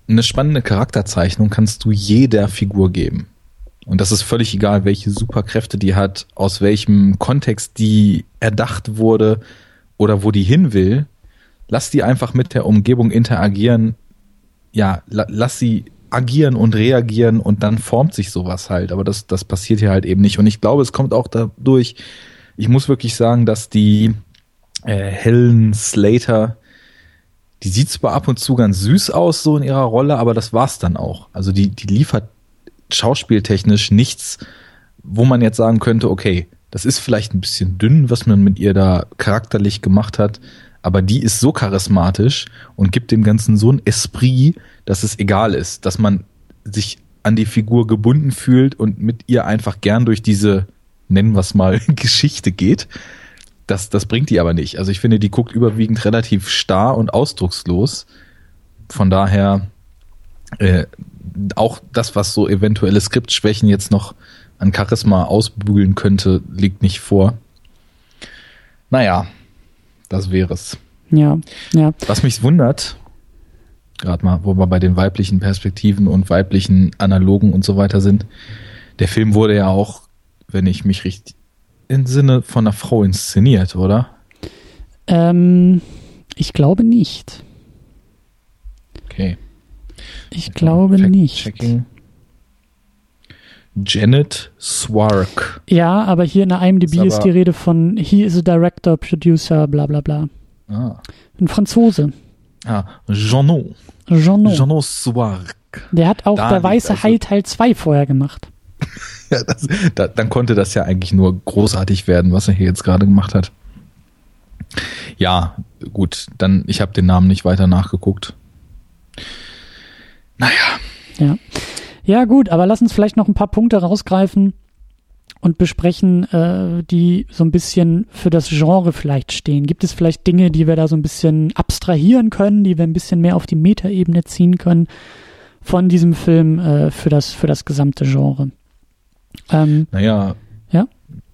eine spannende Charakterzeichnung kannst du jeder Figur geben. Und das ist völlig egal, welche Superkräfte die hat, aus welchem Kontext die erdacht wurde oder wo die hin will. Lass die einfach mit der Umgebung interagieren. Ja, la lass sie agieren und reagieren und dann formt sich sowas halt. Aber das, das passiert hier halt eben nicht. Und ich glaube, es kommt auch dadurch, ich muss wirklich sagen, dass die äh, Helen Slater die sieht zwar ab und zu ganz süß aus, so in ihrer Rolle, aber das war's dann auch. Also die, die liefert schauspieltechnisch nichts, wo man jetzt sagen könnte, okay, das ist vielleicht ein bisschen dünn, was man mit ihr da charakterlich gemacht hat, aber die ist so charismatisch und gibt dem Ganzen so ein Esprit, dass es egal ist, dass man sich an die Figur gebunden fühlt und mit ihr einfach gern durch diese, nennen wir es mal, Geschichte geht das, das bringt die aber nicht. Also ich finde, die guckt überwiegend relativ starr und ausdruckslos. Von daher äh, auch das, was so eventuelle Skriptschwächen jetzt noch an Charisma ausbügeln könnte, liegt nicht vor. Naja, das wäre es. Ja, ja. Was mich wundert, gerade mal, wo wir bei den weiblichen Perspektiven und weiblichen Analogen und so weiter sind, der Film wurde ja auch, wenn ich mich richtig im Sinne von einer Frau inszeniert, oder? Ähm, ich glaube nicht. Okay. Ich Jetzt glaube nicht. Checking. Janet Swark. Ja, aber hier in der IMDb ist, ist die Rede von He is a Director, Producer, bla bla bla. Ah. Ein Franzose. Ah, Jeannot. Jeannot. Jeannot Swark. Der hat auch da Der Weiße also Hai Teil 2 vorher gemacht. ja, das, da, dann konnte das ja eigentlich nur großartig werden, was er hier jetzt gerade gemacht hat. Ja, gut, dann ich habe den Namen nicht weiter nachgeguckt. Naja. Ja. Ja, gut, aber lass uns vielleicht noch ein paar Punkte rausgreifen und besprechen, äh, die so ein bisschen für das Genre vielleicht stehen. Gibt es vielleicht Dinge, die wir da so ein bisschen abstrahieren können, die wir ein bisschen mehr auf die Metaebene ziehen können von diesem Film äh, für das für das gesamte Genre? Ähm, naja, ja?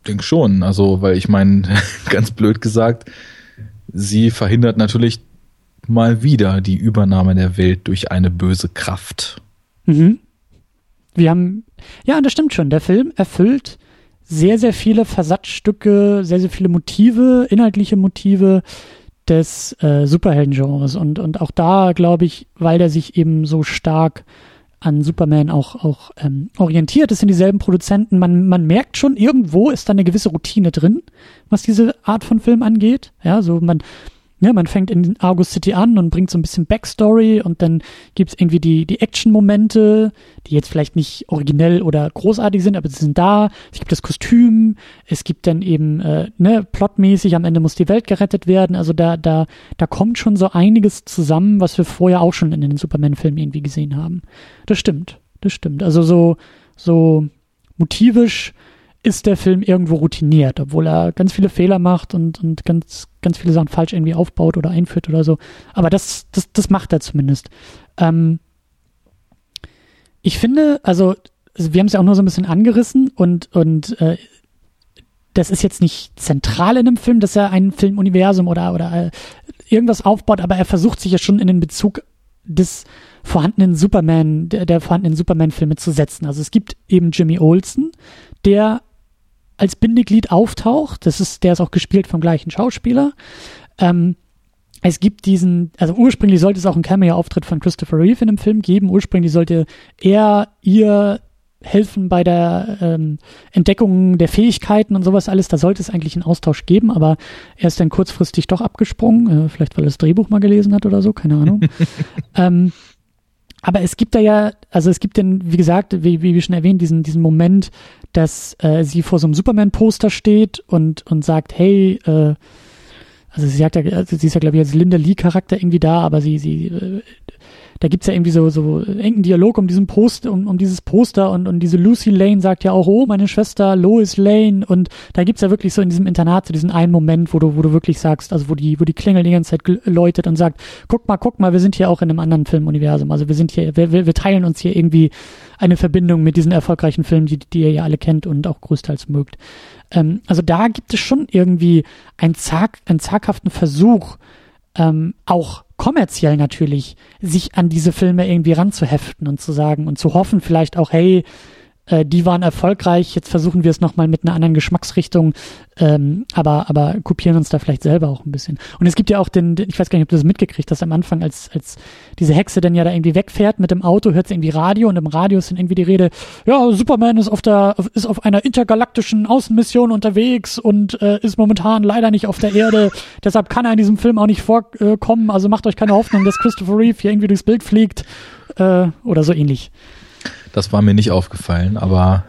denk schon. Also, weil ich meine, ganz blöd gesagt, sie verhindert natürlich mal wieder die Übernahme der Welt durch eine böse Kraft. Mhm. Wir haben, ja, das stimmt schon. Der Film erfüllt sehr, sehr viele Versatzstücke, sehr, sehr viele Motive, inhaltliche Motive des äh, Superhelden-Genres. Und, und auch da, glaube ich, weil der sich eben so stark an Superman auch, auch ähm, orientiert. Es sind dieselben Produzenten. Man, man merkt schon, irgendwo ist da eine gewisse Routine drin, was diese Art von Film angeht. Ja, so man, ja, man fängt in Argus City an und bringt so ein bisschen Backstory und dann gibt's irgendwie die, die Action-Momente, die jetzt vielleicht nicht originell oder großartig sind, aber sie sind da. Es gibt das Kostüm, es gibt dann eben, äh, ne, plotmäßig, am Ende muss die Welt gerettet werden. Also da, da, da kommt schon so einiges zusammen, was wir vorher auch schon in den Superman-Filmen irgendwie gesehen haben. Das stimmt, das stimmt. Also so, so motivisch ist der Film irgendwo routiniert, obwohl er ganz viele Fehler macht und, und ganz, ganz viele Sachen falsch irgendwie aufbaut oder einführt oder so. Aber das, das, das macht er zumindest. Ähm, ich finde, also, wir haben es ja auch nur so ein bisschen angerissen und, und äh, das ist jetzt nicht zentral in dem Film, dass er ein Filmuniversum oder, oder äh, irgendwas aufbaut, aber er versucht sich ja schon in den Bezug des vorhandenen Superman, der, der vorhandenen Superman-Filme zu setzen. Also es gibt eben Jimmy Olsen, der als Bindeglied auftaucht. Das ist, der ist auch gespielt vom gleichen Schauspieler. Ähm, es gibt diesen, also ursprünglich sollte es auch einen Cameo-Auftritt von Christopher Reeve in dem Film geben. Ursprünglich sollte er ihr helfen bei der ähm, Entdeckung der Fähigkeiten und sowas alles. Da sollte es eigentlich einen Austausch geben, aber er ist dann kurzfristig doch abgesprungen. Äh, vielleicht weil er das Drehbuch mal gelesen hat oder so, keine Ahnung. ähm, aber es gibt da ja, also es gibt denn, wie gesagt, wie, wie schon erwähnt, diesen, diesen Moment, dass äh, sie vor so einem Superman-Poster steht und, und sagt, hey, äh, also sie sagt ja, also sie ist ja, glaube ich, als Linda Lee-Charakter irgendwie da, aber sie, sie, äh, da gibt's ja irgendwie so, so engen Dialog um diesen Post, um, um dieses Poster und, und diese Lucy Lane sagt ja auch, oh, meine Schwester Lois Lane und da gibt's ja wirklich so in diesem Internat so diesen einen Moment, wo du, wo du wirklich sagst, also wo die, wo die Klingel die ganze Zeit läutet und sagt, guck mal, guck mal, wir sind hier auch in einem anderen Filmuniversum, also wir sind hier, wir, wir, wir teilen uns hier irgendwie eine Verbindung mit diesen erfolgreichen Filmen, die, die ihr ja alle kennt und auch größtenteils mögt. Ähm, also da gibt es schon irgendwie einen, zag, einen zaghaften Versuch, ähm, auch kommerziell natürlich, sich an diese Filme irgendwie ranzuheften und zu sagen und zu hoffen vielleicht auch, hey, äh, die waren erfolgreich, jetzt versuchen wir es nochmal mit einer anderen Geschmacksrichtung, ähm, aber, aber kopieren uns da vielleicht selber auch ein bisschen. Und es gibt ja auch den, den ich weiß gar nicht, ob du das mitgekriegt hast, am Anfang, als, als diese Hexe dann ja da irgendwie wegfährt mit dem Auto, hört sie irgendwie Radio und im Radio ist dann irgendwie die Rede, ja, Superman ist auf der, ist auf einer intergalaktischen Außenmission unterwegs und äh, ist momentan leider nicht auf der Erde, deshalb kann er in diesem Film auch nicht vorkommen, also macht euch keine Hoffnung, dass Christopher Reeve hier irgendwie durchs Bild fliegt äh, oder so ähnlich. Das war mir nicht aufgefallen, aber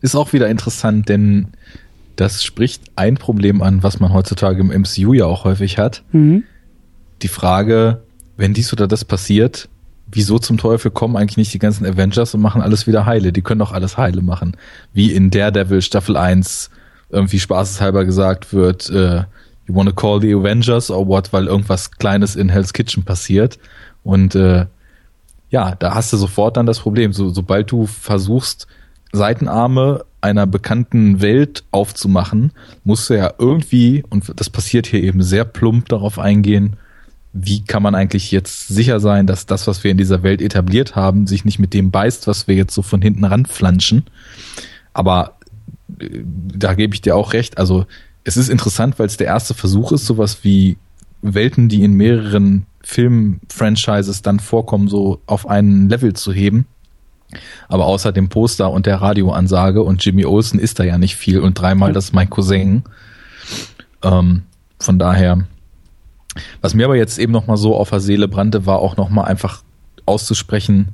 ist auch wieder interessant, denn das spricht ein Problem an, was man heutzutage im MCU ja auch häufig hat. Mhm. Die Frage, wenn dies oder das passiert, wieso zum Teufel kommen eigentlich nicht die ganzen Avengers und machen alles wieder heile? Die können doch alles heile machen. Wie in Daredevil Staffel 1 irgendwie spaßeshalber gesagt wird, äh, you wanna call the Avengers or what, weil irgendwas Kleines in Hell's Kitchen passiert. Und äh, ja, da hast du sofort dann das Problem. So, sobald du versuchst, Seitenarme einer bekannten Welt aufzumachen, musst du ja irgendwie, und das passiert hier eben sehr plump darauf eingehen, wie kann man eigentlich jetzt sicher sein, dass das, was wir in dieser Welt etabliert haben, sich nicht mit dem beißt, was wir jetzt so von hinten ranflanschen. Aber äh, da gebe ich dir auch recht. Also es ist interessant, weil es der erste Versuch ist, sowas wie Welten, die in mehreren Film-Franchises dann vorkommen, so auf einen Level zu heben. Aber außer dem Poster und der Radioansage und Jimmy Olsen ist da ja nicht viel und dreimal das ist mein Cousin. Ähm, von daher, was mir aber jetzt eben nochmal so auf der Seele brannte, war auch nochmal einfach auszusprechen,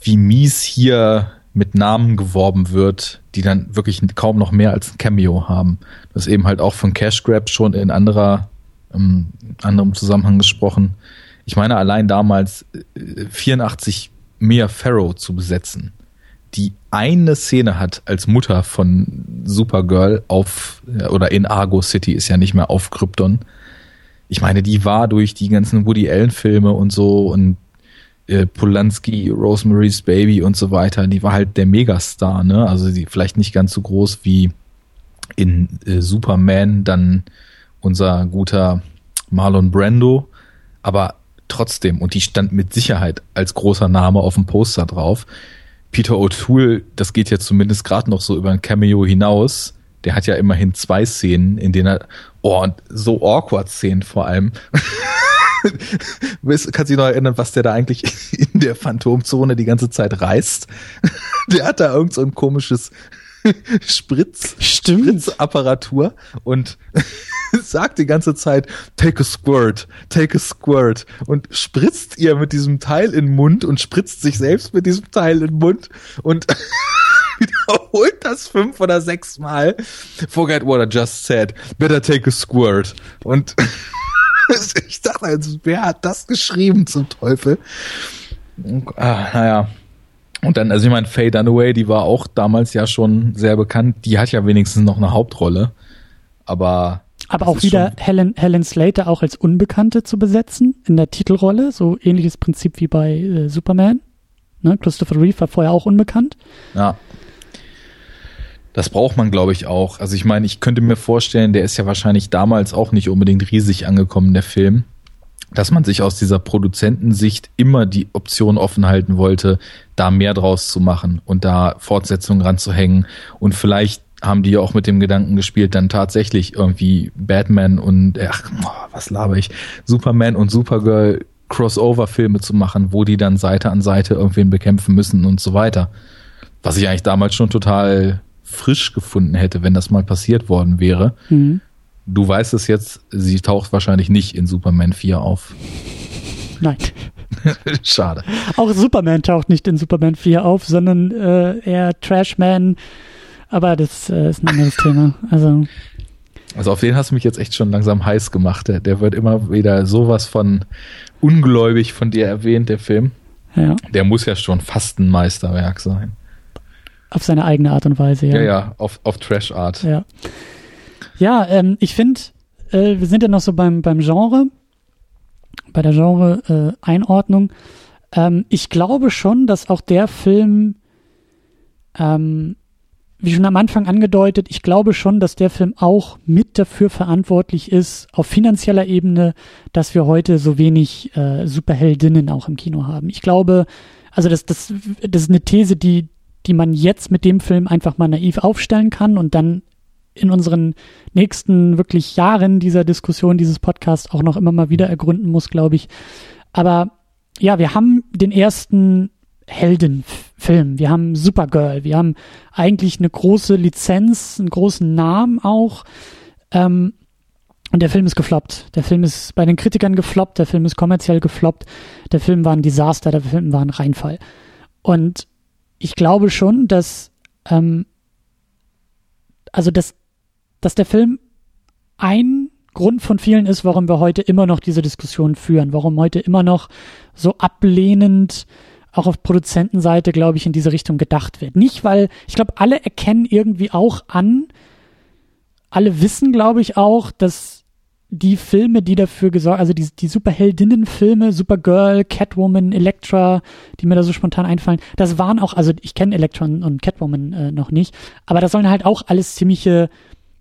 wie mies hier mit Namen geworben wird, die dann wirklich kaum noch mehr als ein Cameo haben. Das eben halt auch von Cash Grab schon in anderer im anderen Zusammenhang gesprochen. Ich meine, allein damals 84 äh, Mia Farrow zu besetzen, die eine Szene hat als Mutter von Supergirl auf oder in Argo City ist ja nicht mehr auf Krypton. Ich meine, die war durch die ganzen Woody Allen Filme und so und äh, Polanski, Rosemary's Baby und so weiter, die war halt der Megastar, ne? Also sie vielleicht nicht ganz so groß wie in äh, Superman dann unser guter Marlon Brando, aber trotzdem, und die stand mit Sicherheit als großer Name auf dem Poster drauf. Peter O'Toole, das geht jetzt zumindest gerade noch so über ein Cameo hinaus. Der hat ja immerhin zwei Szenen, in denen er, oh, und so awkward Szenen vor allem. Kannst du dich noch erinnern, was der da eigentlich in der Phantomzone die ganze Zeit reißt? Der hat da irgend so ein komisches Spritz, Stimmt. Spritzapparatur und sagt die ganze Zeit, take a squirt, take a squirt und spritzt ihr mit diesem Teil in den Mund und spritzt sich selbst mit diesem Teil in den Mund und wiederholt das fünf oder sechs Mal. Forget what I just said. Better take a squirt. Und ich dachte, also, wer hat das geschrieben zum Teufel? Ah, naja. Und dann, also ich meine, Faye Dunaway, die war auch damals ja schon sehr bekannt. Die hat ja wenigstens noch eine Hauptrolle. Aber aber auch wieder Helen, Helen Slater auch als Unbekannte zu besetzen in der Titelrolle. So ähnliches Prinzip wie bei äh, Superman. Ne? Christopher Reeve war vorher auch unbekannt. Ja. Das braucht man, glaube ich, auch. Also ich meine, ich könnte mir vorstellen, der ist ja wahrscheinlich damals auch nicht unbedingt riesig angekommen, der Film, dass man sich aus dieser Produzentensicht immer die Option offen halten wollte, da mehr draus zu machen und da Fortsetzungen ranzuhängen und vielleicht haben die ja auch mit dem Gedanken gespielt, dann tatsächlich irgendwie Batman und, ach, was laber ich, Superman und Supergirl Crossover-Filme zu machen, wo die dann Seite an Seite irgendwen bekämpfen müssen und so weiter. Was ich eigentlich damals schon total frisch gefunden hätte, wenn das mal passiert worden wäre. Mhm. Du weißt es jetzt, sie taucht wahrscheinlich nicht in Superman 4 auf. Nein. Schade. Auch Superman taucht nicht in Superman 4 auf, sondern äh, eher Trashman aber das äh, ist ein anderes Thema. Also. Also auf den hast du mich jetzt echt schon langsam heiß gemacht. Der, der wird immer wieder sowas von ungläubig von dir erwähnt, der Film. Ja. Der muss ja schon fast ein Meisterwerk sein. Auf seine eigene Art und Weise, ja. Ja, ja, auf, auf Trash-Art. Ja, ja ähm, ich finde, äh, wir sind ja noch so beim, beim Genre, bei der Genre-Einordnung. Äh, ähm, ich glaube schon, dass auch der Film, ähm, wie schon am Anfang angedeutet, ich glaube schon, dass der Film auch mit dafür verantwortlich ist, auf finanzieller Ebene, dass wir heute so wenig äh, Superheldinnen auch im Kino haben. Ich glaube, also das, das, das ist eine These, die, die man jetzt mit dem Film einfach mal naiv aufstellen kann und dann in unseren nächsten wirklich Jahren dieser Diskussion, dieses Podcast auch noch immer mal wieder ergründen muss, glaube ich. Aber ja, wir haben den ersten Heldenfilm. Wir haben Supergirl. Wir haben eigentlich eine große Lizenz, einen großen Namen auch. Ähm, und der Film ist gefloppt. Der Film ist bei den Kritikern gefloppt. Der Film ist kommerziell gefloppt. Der Film war ein Desaster. Der Film war ein Reinfall. Und ich glaube schon, dass, ähm, also dass, dass der Film ein Grund von vielen ist, warum wir heute immer noch diese Diskussion führen, warum heute immer noch so ablehnend auch auf Produzentenseite, glaube ich, in diese Richtung gedacht wird. Nicht, weil ich glaube, alle erkennen irgendwie auch an, alle wissen, glaube ich, auch, dass die Filme, die dafür gesorgt, also die, die Superheldinnen-Filme, Supergirl, Catwoman, Elektra, die mir da so spontan einfallen, das waren auch, also ich kenne Elektra und Catwoman äh, noch nicht, aber das sollen halt auch alles ziemliche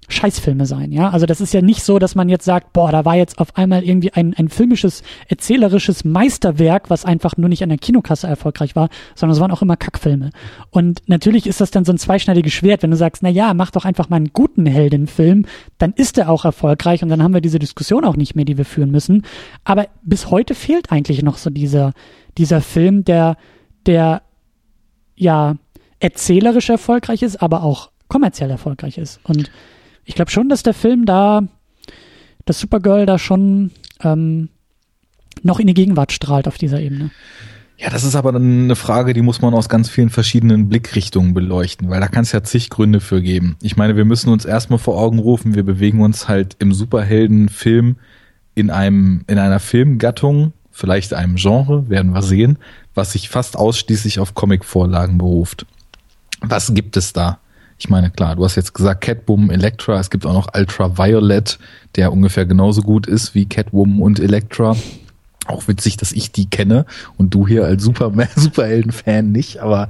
Scheißfilme sein, ja. Also das ist ja nicht so, dass man jetzt sagt, boah, da war jetzt auf einmal irgendwie ein, ein filmisches, erzählerisches Meisterwerk, was einfach nur nicht an der Kinokasse erfolgreich war, sondern es waren auch immer Kackfilme. Und natürlich ist das dann so ein zweischneidiges Schwert, wenn du sagst, na ja, mach doch einfach mal einen guten Heldenfilm, dann ist er auch erfolgreich und dann haben wir diese Diskussion auch nicht mehr, die wir führen müssen. Aber bis heute fehlt eigentlich noch so dieser, dieser Film, der, der, ja, erzählerisch erfolgreich ist, aber auch kommerziell erfolgreich ist. Und ich glaube schon, dass der Film da, dass Supergirl da schon ähm, noch in die Gegenwart strahlt auf dieser Ebene. Ja, das ist aber dann eine Frage, die muss man aus ganz vielen verschiedenen Blickrichtungen beleuchten, weil da kann es ja zig Gründe für geben. Ich meine, wir müssen uns erstmal vor Augen rufen, wir bewegen uns halt im Superheldenfilm in einem, in einer Filmgattung, vielleicht einem Genre, werden wir sehen, was sich fast ausschließlich auf Comicvorlagen beruft. Was gibt es da? Ich meine, klar, du hast jetzt gesagt Catwoman, Elektra, es gibt auch noch Ultraviolet, der ungefähr genauso gut ist wie Catwoman und Elektra. Auch witzig, dass ich die kenne und du hier als Superhelden-Fan nicht, aber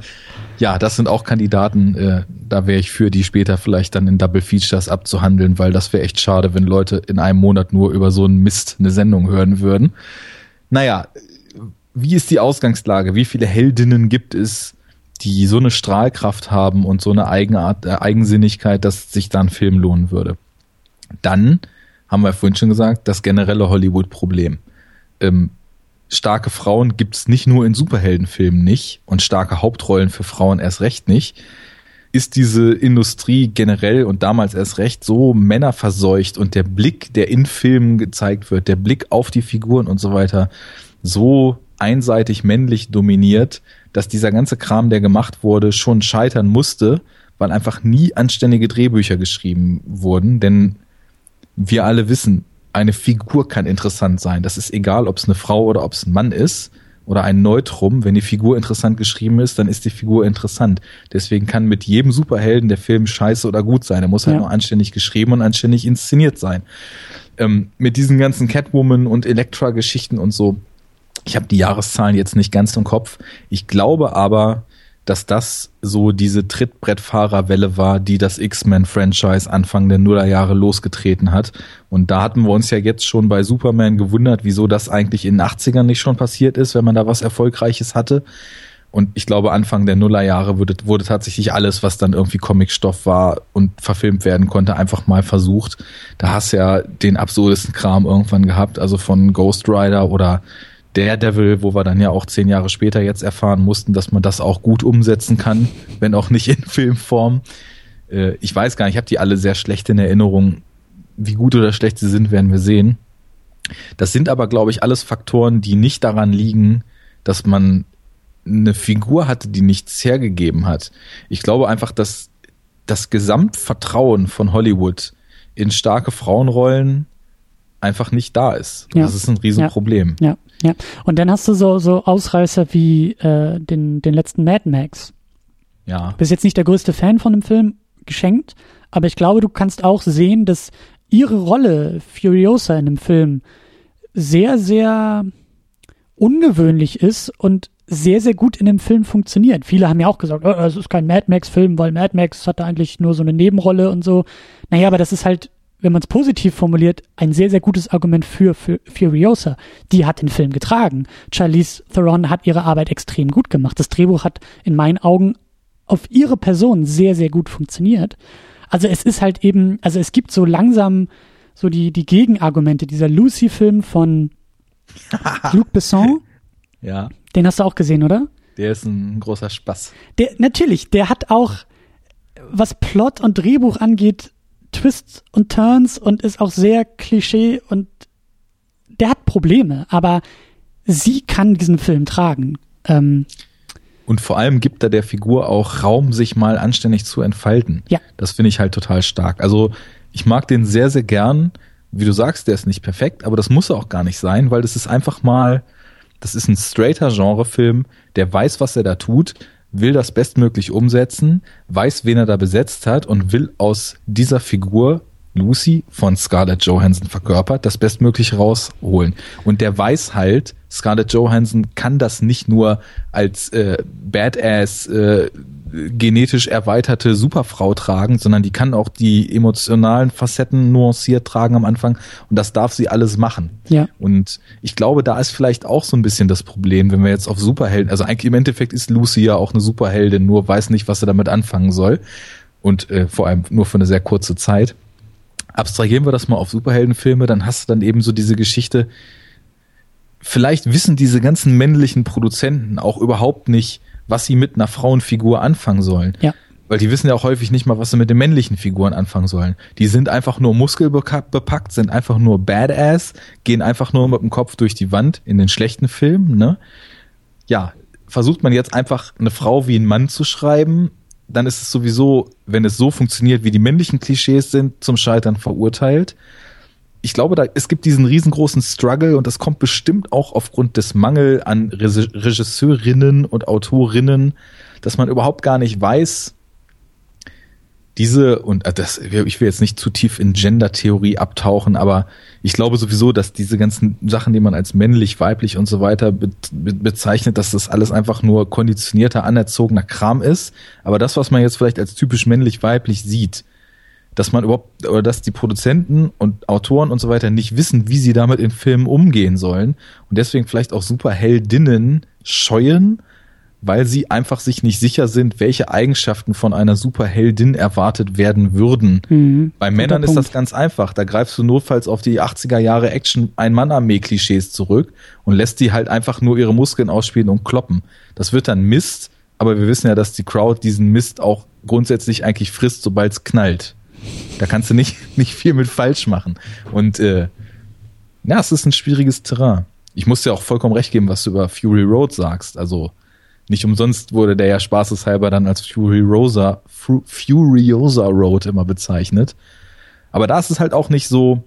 ja, das sind auch Kandidaten, äh, da wäre ich für, die später vielleicht dann in Double Features abzuhandeln, weil das wäre echt schade, wenn Leute in einem Monat nur über so einen Mist eine Sendung hören würden. Naja, wie ist die Ausgangslage? Wie viele Heldinnen gibt es? Die so eine Strahlkraft haben und so eine Eigenart, äh, Eigensinnigkeit, dass sich da ein Film lohnen würde. Dann haben wir vorhin schon gesagt, das generelle Hollywood-Problem. Ähm, starke Frauen gibt es nicht nur in Superheldenfilmen nicht und starke Hauptrollen für Frauen erst recht nicht. Ist diese Industrie generell und damals erst recht so männerverseucht und der Blick, der in Filmen gezeigt wird, der Blick auf die Figuren und so weiter, so einseitig männlich dominiert, dass dieser ganze Kram, der gemacht wurde, schon scheitern musste, weil einfach nie anständige Drehbücher geschrieben wurden. Denn wir alle wissen, eine Figur kann interessant sein. Das ist egal, ob es eine Frau oder ob es ein Mann ist oder ein Neutrum. Wenn die Figur interessant geschrieben ist, dann ist die Figur interessant. Deswegen kann mit jedem Superhelden der Film scheiße oder gut sein. Er muss halt ja. nur anständig geschrieben und anständig inszeniert sein. Ähm, mit diesen ganzen Catwoman und Elektra-Geschichten und so ich habe die Jahreszahlen jetzt nicht ganz im Kopf. Ich glaube aber, dass das so diese Trittbrettfahrerwelle war, die das X-Men-Franchise Anfang der Nullerjahre losgetreten hat. Und da hatten wir uns ja jetzt schon bei Superman gewundert, wieso das eigentlich in den 80ern nicht schon passiert ist, wenn man da was Erfolgreiches hatte. Und ich glaube, Anfang der Nullerjahre wurde, wurde tatsächlich alles, was dann irgendwie Comicstoff war und verfilmt werden konnte, einfach mal versucht. Da hast ja den absurdesten Kram irgendwann gehabt, also von Ghost Rider oder Daredevil, wo wir dann ja auch zehn Jahre später jetzt erfahren mussten, dass man das auch gut umsetzen kann, wenn auch nicht in Filmform. Äh, ich weiß gar nicht, ich habe die alle sehr schlecht in Erinnerung. Wie gut oder schlecht sie sind, werden wir sehen. Das sind aber, glaube ich, alles Faktoren, die nicht daran liegen, dass man eine Figur hatte, die nichts hergegeben hat. Ich glaube einfach, dass das Gesamtvertrauen von Hollywood in starke Frauenrollen einfach nicht da ist. Ja. Das ist ein Riesenproblem. Ja. ja. Ja, und dann hast du so, so Ausreißer wie äh, den, den letzten Mad Max. Ja. Bist jetzt nicht der größte Fan von dem Film geschenkt, aber ich glaube, du kannst auch sehen, dass ihre Rolle Furiosa in dem Film sehr, sehr ungewöhnlich ist und sehr, sehr gut in dem Film funktioniert. Viele haben ja auch gesagt, oh, es ist kein Mad Max-Film, weil Mad Max hatte eigentlich nur so eine Nebenrolle und so. Naja, aber das ist halt, wenn man es positiv formuliert, ein sehr, sehr gutes Argument für, für Furiosa. Die hat den Film getragen. Charlize Theron hat ihre Arbeit extrem gut gemacht. Das Drehbuch hat in meinen Augen auf ihre Person sehr, sehr gut funktioniert. Also es ist halt eben, also es gibt so langsam so die, die Gegenargumente. Dieser Lucy-Film von Luc Besson, Ja. den hast du auch gesehen, oder? Der ist ein großer Spaß. Der, natürlich, der hat auch, was Plot und Drehbuch angeht, Twists und Turns und ist auch sehr Klischee und der hat Probleme, aber sie kann diesen Film tragen. Ähm, Und vor allem gibt er der Figur auch Raum, sich mal anständig zu entfalten. Ja. Das finde ich halt total stark. Also ich mag den sehr, sehr gern. Wie du sagst, der ist nicht perfekt, aber das muss er auch gar nicht sein, weil das ist einfach mal, das ist ein straighter Genrefilm, der weiß, was er da tut, will das bestmöglich umsetzen, weiß, wen er da besetzt hat und will aus dieser Figur Lucy von Scarlett Johansson verkörpert, das bestmöglich rausholen. Und der weiß halt, Scarlett Johansson kann das nicht nur als äh, Badass äh, genetisch erweiterte Superfrau tragen, sondern die kann auch die emotionalen Facetten nuanciert tragen am Anfang und das darf sie alles machen. ja. Und ich glaube, da ist vielleicht auch so ein bisschen das Problem, wenn wir jetzt auf Superhelden, also eigentlich im Endeffekt ist Lucy ja auch eine Superheldin, nur weiß nicht, was sie damit anfangen soll. Und äh, vor allem nur für eine sehr kurze Zeit. Abstrahieren wir das mal auf Superheldenfilme, dann hast du dann eben so diese Geschichte, vielleicht wissen diese ganzen männlichen Produzenten auch überhaupt nicht, was sie mit einer Frauenfigur anfangen sollen. Ja. Weil die wissen ja auch häufig nicht mal, was sie mit den männlichen Figuren anfangen sollen. Die sind einfach nur muskelbepackt, sind einfach nur Badass, gehen einfach nur mit dem Kopf durch die Wand in den schlechten Filmen, ne? Ja, versucht man jetzt einfach eine Frau wie ein Mann zu schreiben, dann ist es sowieso, wenn es so funktioniert, wie die männlichen Klischees sind, zum Scheitern verurteilt. Ich glaube, da, es gibt diesen riesengroßen Struggle und das kommt bestimmt auch aufgrund des Mangel an Regi- Regisseurinnen und Autorinnen, dass man überhaupt gar nicht weiß, diese und äh, das, ich will jetzt nicht zu tief in Gender-Theorie abtauchen, aber ich glaube sowieso, dass diese ganzen Sachen, die man als männlich, weiblich und so weiter be be bezeichnet, dass das alles einfach nur konditionierter, anerzogener Kram ist. Aber das, was man jetzt vielleicht als typisch männlich, weiblich sieht, dass man überhaupt oder dass die Produzenten und Autoren und so weiter nicht wissen, wie sie damit in Filmen umgehen sollen und deswegen vielleicht auch Superheldinnen scheuen, weil sie einfach sich nicht sicher sind, welche Eigenschaften von einer Superheldin erwartet werden würden. Mhm. Bei Männern ist das ganz einfach. Da greifst du notfalls auf die 80er Jahre Action Ein-Mann-Armee-Klischees zurück und lässt die halt einfach nur ihre Muskeln ausspielen und kloppen. Das wird dann Mist, aber wir wissen ja, dass die Crowd diesen Mist auch grundsätzlich eigentlich frisst, sobald es knallt. Da kannst du nicht, nicht viel mit falsch machen. Und äh, ja, es ist ein schwieriges Terrain. Ich muss dir auch vollkommen recht geben, was du über Fury Road sagst. Also nicht umsonst wurde der ja spaßeshalber dann als Fury Rosa, Fu- Furiosa Road immer bezeichnet. Aber da ist es halt auch nicht so,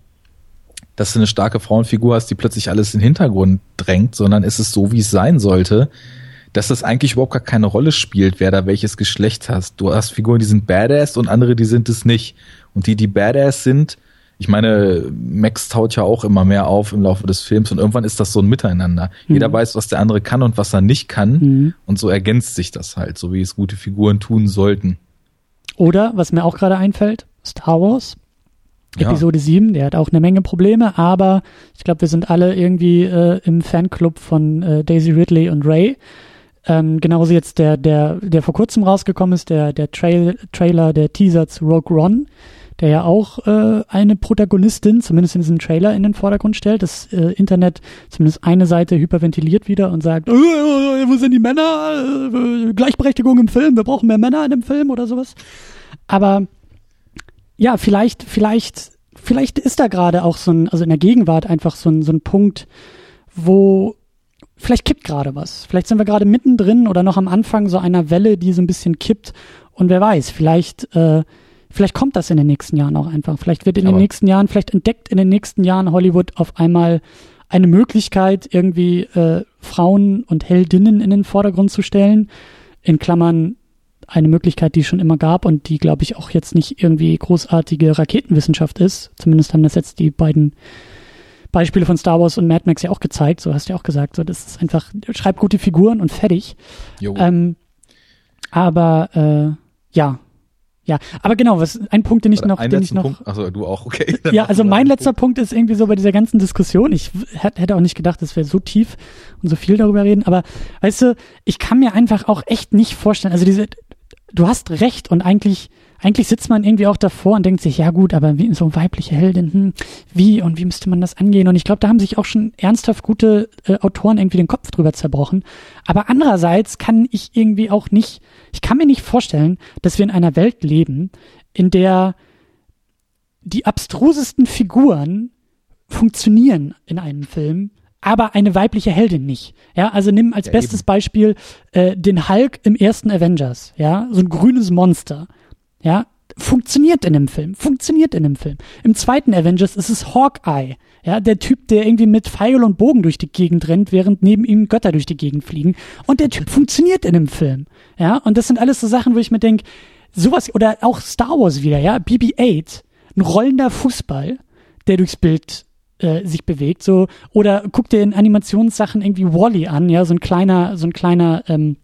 dass du eine starke Frauenfigur hast, die plötzlich alles in den Hintergrund drängt, sondern es ist so, wie es sein sollte, dass das eigentlich überhaupt gar keine Rolle spielt, wer da welches Geschlecht hast. Du hast Figuren, die sind Badass und andere, die sind es nicht. Und die, die Badass sind, ich meine, Max taut ja auch immer mehr auf im Laufe des Films und irgendwann ist das so ein Miteinander. Jeder weiß, was der andere kann und was er nicht kann. Mhm. Und so ergänzt sich das halt, so wie es gute Figuren tun sollten. Oder, was mir auch gerade einfällt, Star Wars. Ja. Episode 7, der hat auch eine Menge Probleme, aber ich glaube, wir sind alle irgendwie äh, im Fanclub von äh, Daisy Ridley und Ray. Ähm, genauso jetzt der, der, der vor kurzem rausgekommen ist, der, der Trail, Trailer, der Teaser zu Rogue One, der ja auch äh, eine Protagonistin, zumindest in diesem Trailer, in den Vordergrund stellt. Das äh, Internet, zumindest eine Seite, hyperventiliert wieder und sagt, äh, äh, wo sind die Männer? Äh, Gleichberechtigung im Film, wir brauchen mehr Männer in dem Film oder sowas. Aber ja, vielleicht, vielleicht, vielleicht ist da gerade auch so ein, also in der Gegenwart einfach so ein, so ein Punkt, wo vielleicht kippt gerade was. Vielleicht sind wir gerade mittendrin oder noch am Anfang so einer Welle, die so ein bisschen kippt. Und wer weiß, vielleicht, äh, vielleicht kommt das in den nächsten Jahren auch einfach. Vielleicht wird in Aber- den nächsten Jahren, vielleicht entdeckt in den nächsten Jahren Hollywood auf einmal eine Möglichkeit, irgendwie äh, Frauen und Heldinnen in den Vordergrund zu stellen. In Klammern eine Möglichkeit, die es schon immer gab und die, glaube ich, auch jetzt nicht irgendwie großartige Raketenwissenschaft ist. Zumindest haben das jetzt die beiden Beispiele von Star Wars und Mad Max ja auch gezeigt. So hast du ja auch gesagt. So, das ist einfach, schreib gute Figuren und fertig. Ähm, aber äh, ja, ja, aber genau, was ein Punkt, den ich Oder noch, den ich noch. Punkt, achso, du auch, okay. ja, also mein letzter Punkt. Punkt ist irgendwie so bei dieser ganzen Diskussion. Ich hätte auch nicht gedacht, dass wir so tief und so viel darüber reden, aber weißt du, ich kann mir einfach auch echt nicht vorstellen, also diese, du hast recht und eigentlich eigentlich sitzt man irgendwie auch davor und denkt sich, ja gut, aber wie so weibliche Heldin, hm, wie und wie müsste man das angehen? Und ich glaube, da haben sich auch schon ernsthaft gute äh, Autoren irgendwie den Kopf drüber zerbrochen. Aber andererseits kann ich irgendwie auch nicht, ich kann mir nicht vorstellen, dass wir in einer Welt leben, in der die abstrusesten Figuren funktionieren in einem Film, aber eine weibliche Heldin nicht. Ja, also nimm als ja, bestes eben. Beispiel äh, den Hulk im ersten Avengers. Ja, so ein grünes Monster. Ja, funktioniert in dem Film, funktioniert in dem Film. Im zweiten Avengers ist es Hawkeye, ja, der Typ, der irgendwie mit Pfeil und Bogen durch die Gegend rennt, während neben ihm Götter durch die Gegend fliegen. Und der Typ funktioniert in dem Film, ja. Und das sind alles so Sachen, wo ich mir denke, sowas oder auch Star Wars wieder, ja, BB-8, ein rollender Fußball, der durchs Bild äh, sich bewegt, so oder guck dir in Animationssachen irgendwie Wally -E an, ja, so ein kleiner, so ein kleiner ähm,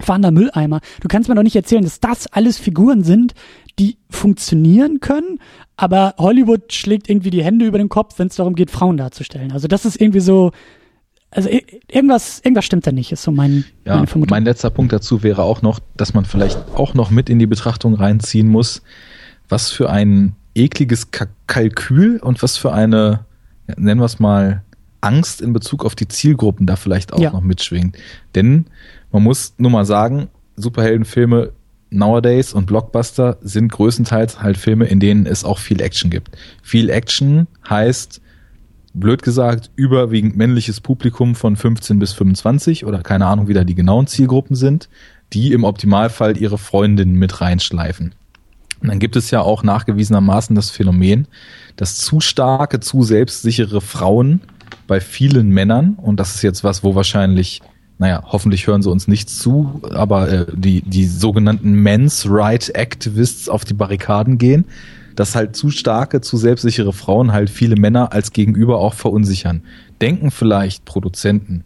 fahrender Mülleimer. Du kannst mir doch nicht erzählen, dass das alles Figuren sind, die funktionieren können, aber Hollywood schlägt irgendwie die Hände über den Kopf, wenn es darum geht, Frauen darzustellen. Also das ist irgendwie so, also irgendwas, irgendwas stimmt da nicht, ist so mein, ja, meine Vermutung. Mein letzter Punkt dazu wäre auch noch, dass man vielleicht auch noch mit in die Betrachtung reinziehen muss, was für ein ekliges Ka Kalkül und was für eine, nennen wir es mal, Angst in Bezug auf die Zielgruppen da vielleicht auch ja. noch mitschwingt. Denn man muss nur mal sagen, Superheldenfilme nowadays und Blockbuster sind größtenteils halt Filme, in denen es auch viel Action gibt. Viel Action heißt, blöd gesagt, überwiegend männliches Publikum von 15 bis 25 oder keine Ahnung, wie da die genauen Zielgruppen sind, die im Optimalfall ihre Freundinnen mit reinschleifen. Und dann gibt es ja auch nachgewiesenermaßen das Phänomen, dass zu starke, zu selbstsichere Frauen bei vielen Männern, und das ist jetzt was, wo wahrscheinlich naja, hoffentlich hören sie uns nicht zu, aber äh, die, die sogenannten Men's Right Activists auf die Barrikaden gehen, dass halt zu starke, zu selbstsichere Frauen halt viele Männer als Gegenüber auch verunsichern. Denken vielleicht Produzenten,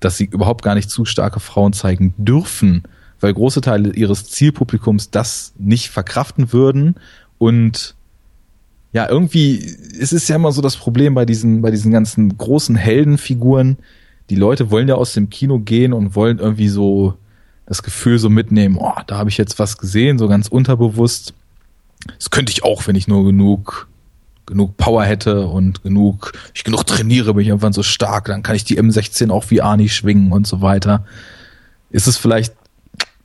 dass sie überhaupt gar nicht zu starke Frauen zeigen dürfen, weil große Teile ihres Zielpublikums das nicht verkraften würden und ja, irgendwie, es ist ja immer so das Problem bei diesen, bei diesen ganzen großen Heldenfiguren, die Leute wollen ja aus dem Kino gehen und wollen irgendwie so das Gefühl so mitnehmen, oh, da habe ich jetzt was gesehen, so ganz unterbewusst. Das könnte ich auch, wenn ich nur genug genug Power hätte und genug, ich genug trainiere, bin ich irgendwann so stark, dann kann ich die M16 auch wie Arnie schwingen und so weiter. Ist es vielleicht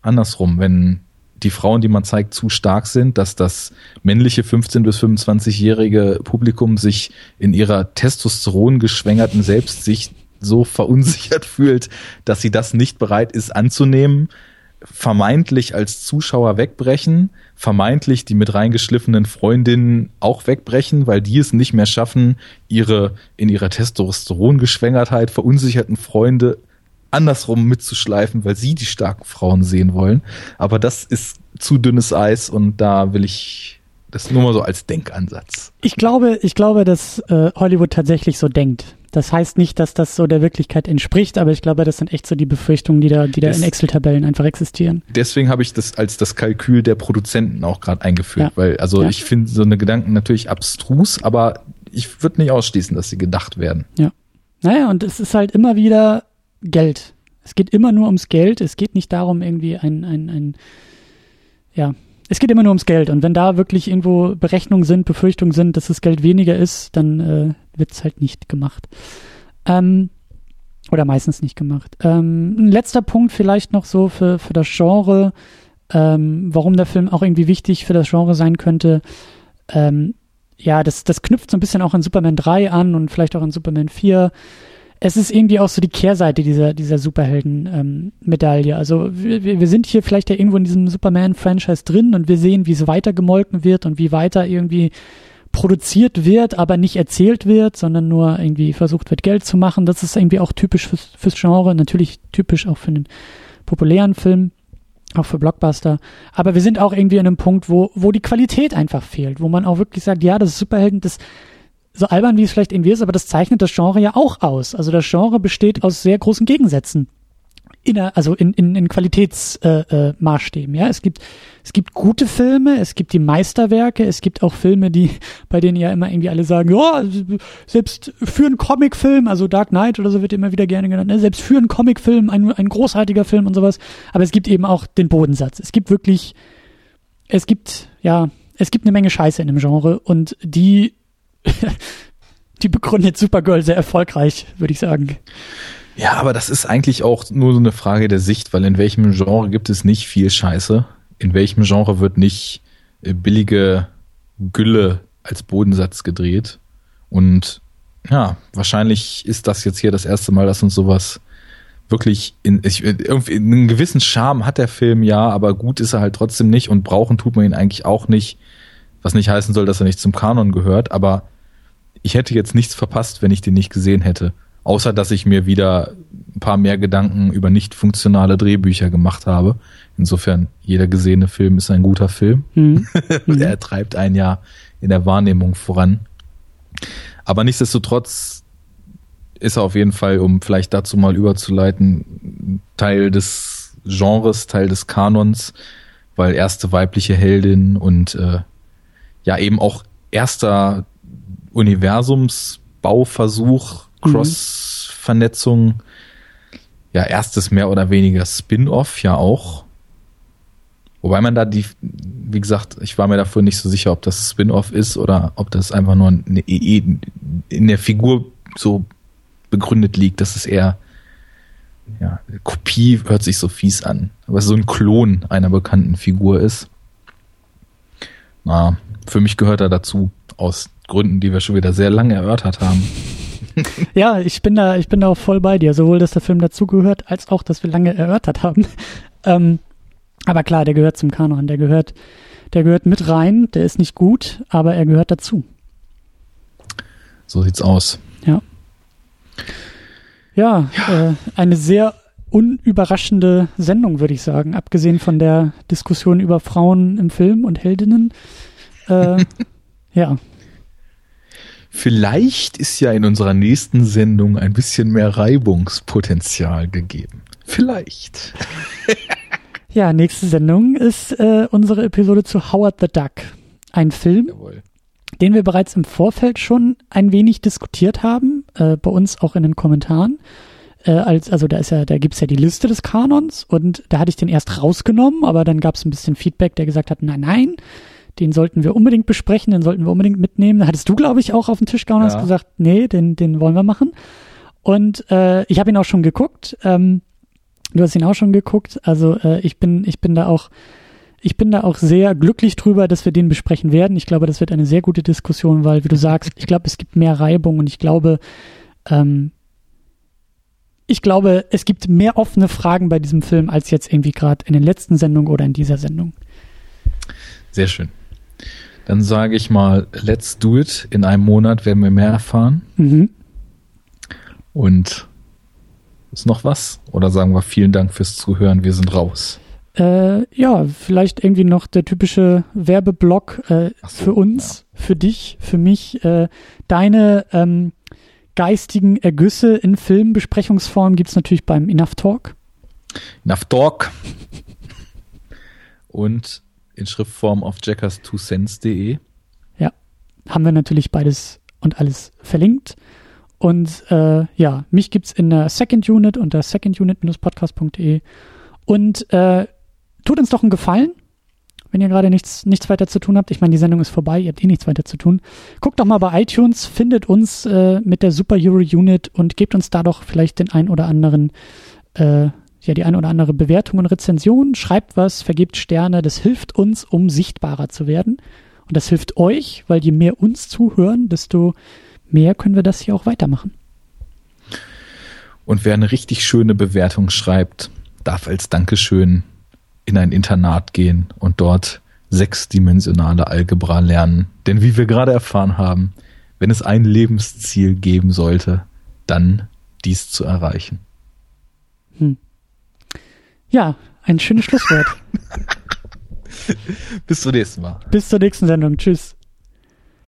andersrum, wenn die Frauen, die man zeigt, zu stark sind, dass das männliche 15- bis 25-jährige Publikum sich in ihrer Testosteron geschwängerten Selbstsicht so verunsichert fühlt, dass sie das nicht bereit ist anzunehmen, vermeintlich als Zuschauer wegbrechen, vermeintlich die mit reingeschliffenen Freundinnen auch wegbrechen, weil die es nicht mehr schaffen, ihre in ihrer Testosterongeschwängertheit verunsicherten Freunde andersrum mitzuschleifen, weil sie die starken Frauen sehen wollen. Aber das ist zu dünnes Eis und da will ich das nur mal so als Denkansatz. Ich glaube, ich glaube, dass äh, Hollywood tatsächlich so denkt. Das heißt nicht, dass das so der Wirklichkeit entspricht, aber ich glaube, das sind echt so die Befürchtungen, die da, die da das, in Excel-Tabellen einfach existieren. Deswegen habe ich das als das Kalkül der Produzenten auch gerade eingeführt, ja. weil also ja. ich finde so eine Gedanken natürlich abstrus, aber ich würde nicht ausschließen, dass sie gedacht werden. Ja. Naja, und es ist halt immer wieder Geld. Es geht immer nur ums Geld. Es geht nicht darum, irgendwie ein, ein, ein ja, es geht immer nur ums Geld. Und wenn da wirklich irgendwo Berechnungen sind, Befürchtungen sind, dass das Geld weniger ist, dann äh, wird es halt nicht gemacht. Ähm, oder meistens nicht gemacht. Ähm, ein letzter Punkt vielleicht noch so für, für das Genre, ähm, warum der Film auch irgendwie wichtig für das Genre sein könnte. Ähm, ja, das, das knüpft so ein bisschen auch an Superman 3 an und vielleicht auch an Superman 4 es ist irgendwie auch so die Kehrseite dieser, dieser Superhelden-Medaille. Also wir, wir sind hier vielleicht ja irgendwo in diesem Superman-Franchise drin und wir sehen, wie es weiter gemolken wird und wie weiter irgendwie produziert wird, aber nicht erzählt wird, sondern nur irgendwie versucht wird, Geld zu machen. Das ist irgendwie auch typisch fürs, fürs Genre, natürlich typisch auch für den populären Film, auch für Blockbuster. Aber wir sind auch irgendwie an einem Punkt, wo, wo die Qualität einfach fehlt, wo man auch wirklich sagt, ja, das ist Superhelden, das so albern wie es vielleicht irgendwie ist, aber das zeichnet das Genre ja auch aus. Also das Genre besteht aus sehr großen Gegensätzen in, also in, in, in Qualitätsmaßstäben. Äh, äh, ja, es gibt es gibt gute Filme, es gibt die Meisterwerke, es gibt auch Filme, die bei denen ja immer irgendwie alle sagen, ja, selbst für einen Comicfilm, also Dark Knight oder so wird immer wieder gerne genannt, ne? selbst für einen Comicfilm ein, ein großartiger Film und sowas. Aber es gibt eben auch den Bodensatz. Es gibt wirklich, es gibt ja, es gibt eine Menge Scheiße in dem Genre und die die begründet Supergirl sehr erfolgreich, würde ich sagen. Ja, aber das ist eigentlich auch nur so eine Frage der Sicht, weil in welchem Genre gibt es nicht viel Scheiße? In welchem Genre wird nicht äh, billige Gülle als Bodensatz gedreht? Und ja, wahrscheinlich ist das jetzt hier das erste Mal, dass uns sowas wirklich in, ich, irgendwie einen gewissen Charme hat der Film ja, aber gut ist er halt trotzdem nicht und brauchen tut man ihn eigentlich auch nicht, was nicht heißen soll, dass er nicht zum Kanon gehört, aber ich hätte jetzt nichts verpasst, wenn ich den nicht gesehen hätte. Außer dass ich mir wieder ein paar mehr Gedanken über nicht funktionale Drehbücher gemacht habe. Insofern, jeder gesehene Film ist ein guter Film. Mhm. er treibt einen ja in der Wahrnehmung voran. Aber nichtsdestotrotz ist er auf jeden Fall, um vielleicht dazu mal überzuleiten, Teil des Genres, Teil des Kanons, weil erste weibliche Heldin und äh, ja eben auch erster Universumsbauversuch Mhm. Cross-Vernetzung. Ja, erstes mehr oder weniger Spin-off ja auch. Wobei man da die, wie gesagt, ich war mir dafür nicht so sicher, ob das Spin-off ist oder ob das einfach nur eine, in der Figur so begründet liegt, dass es eher ja, Kopie hört sich so fies an, aber es so ein Klon einer bekannten Figur ist. Na, für mich gehört er dazu, aus Gründen, die wir schon wieder sehr lange erörtert haben. ja, ich bin da, ich bin da auch voll bei dir. Sowohl, dass der Film dazugehört, als auch, dass wir lange erörtert haben. Ähm, aber klar, der gehört zum Kanon. Der gehört, der gehört mit rein. Der ist nicht gut, aber er gehört dazu. So sieht's aus. Ja. Ja, ja. Äh, eine sehr unüberraschende Sendung, würde ich sagen. Abgesehen von der Diskussion über Frauen im Film und Heldinnen. Äh, ja, Vielleicht ist ja in unserer nächsten Sendung ein bisschen mehr Reibungspotenzial gegeben. Vielleicht. ja, nächste Sendung ist äh, unsere Episode zu Howard the Duck. Ein Film, Jawohl. den wir bereits im Vorfeld schon ein wenig diskutiert haben, äh, bei uns auch in den Kommentaren. Äh, als, also da ist ja, da gibt's ja die Liste des Kanons und da hatte ich den erst rausgenommen, aber dann gab's ein bisschen Feedback, der gesagt hat, nein, nein, den sollten wir unbedingt besprechen, den sollten wir unbedingt mitnehmen. Da hattest du, glaube ich, auch auf den Tisch gehauen und ja. hast gesagt, nee, den, den wollen wir machen. Und äh, ich habe ihn auch schon geguckt. Ähm, du hast ihn auch schon geguckt. Also äh, ich bin, ich bin da auch, ich bin da auch sehr glücklich drüber, dass wir den besprechen werden. Ich glaube, das wird eine sehr gute Diskussion, weil, wie du sagst, ich glaube, es gibt mehr Reibung und ich glaube, ähm, ich glaube, es gibt mehr offene Fragen bei diesem Film als jetzt irgendwie gerade in den letzten Sendungen oder in dieser Sendung. Sehr schön. Dann sage ich mal, let's do it. In einem Monat werden wir mehr erfahren. Mhm. Und ist noch was? Oder sagen wir vielen Dank fürs Zuhören, wir sind raus. Äh, ja, vielleicht irgendwie noch der typische Werbeblock äh, so, für uns, ja. für dich, für mich. Äh, deine ähm, geistigen Ergüsse in Filmbesprechungsform gibt es natürlich beim Enough Talk. Enough Talk. Und in Schriftform auf jackers2cents.de. Ja, haben wir natürlich beides und alles verlinkt. Und äh, ja, mich gibt es in der Second Unit unter secondunit-podcast.de. Und äh, tut uns doch einen Gefallen, wenn ihr gerade nichts, nichts weiter zu tun habt. Ich meine, die Sendung ist vorbei, ihr habt eh nichts weiter zu tun. Guckt doch mal bei iTunes, findet uns äh, mit der Super Euro Unit und gebt uns da doch vielleicht den ein oder anderen äh, ja die eine oder andere Bewertung und Rezension, schreibt was, vergebt Sterne, das hilft uns, um sichtbarer zu werden. Und das hilft euch, weil je mehr uns zuhören, desto mehr können wir das hier auch weitermachen. Und wer eine richtig schöne Bewertung schreibt, darf als Dankeschön in ein Internat gehen und dort sechsdimensionale Algebra lernen. Denn wie wir gerade erfahren haben, wenn es ein Lebensziel geben sollte, dann dies zu erreichen. Hm. Ja, ein schönes Schlusswort. Bis zum nächsten Mal. Bis zur nächsten Sendung. Tschüss.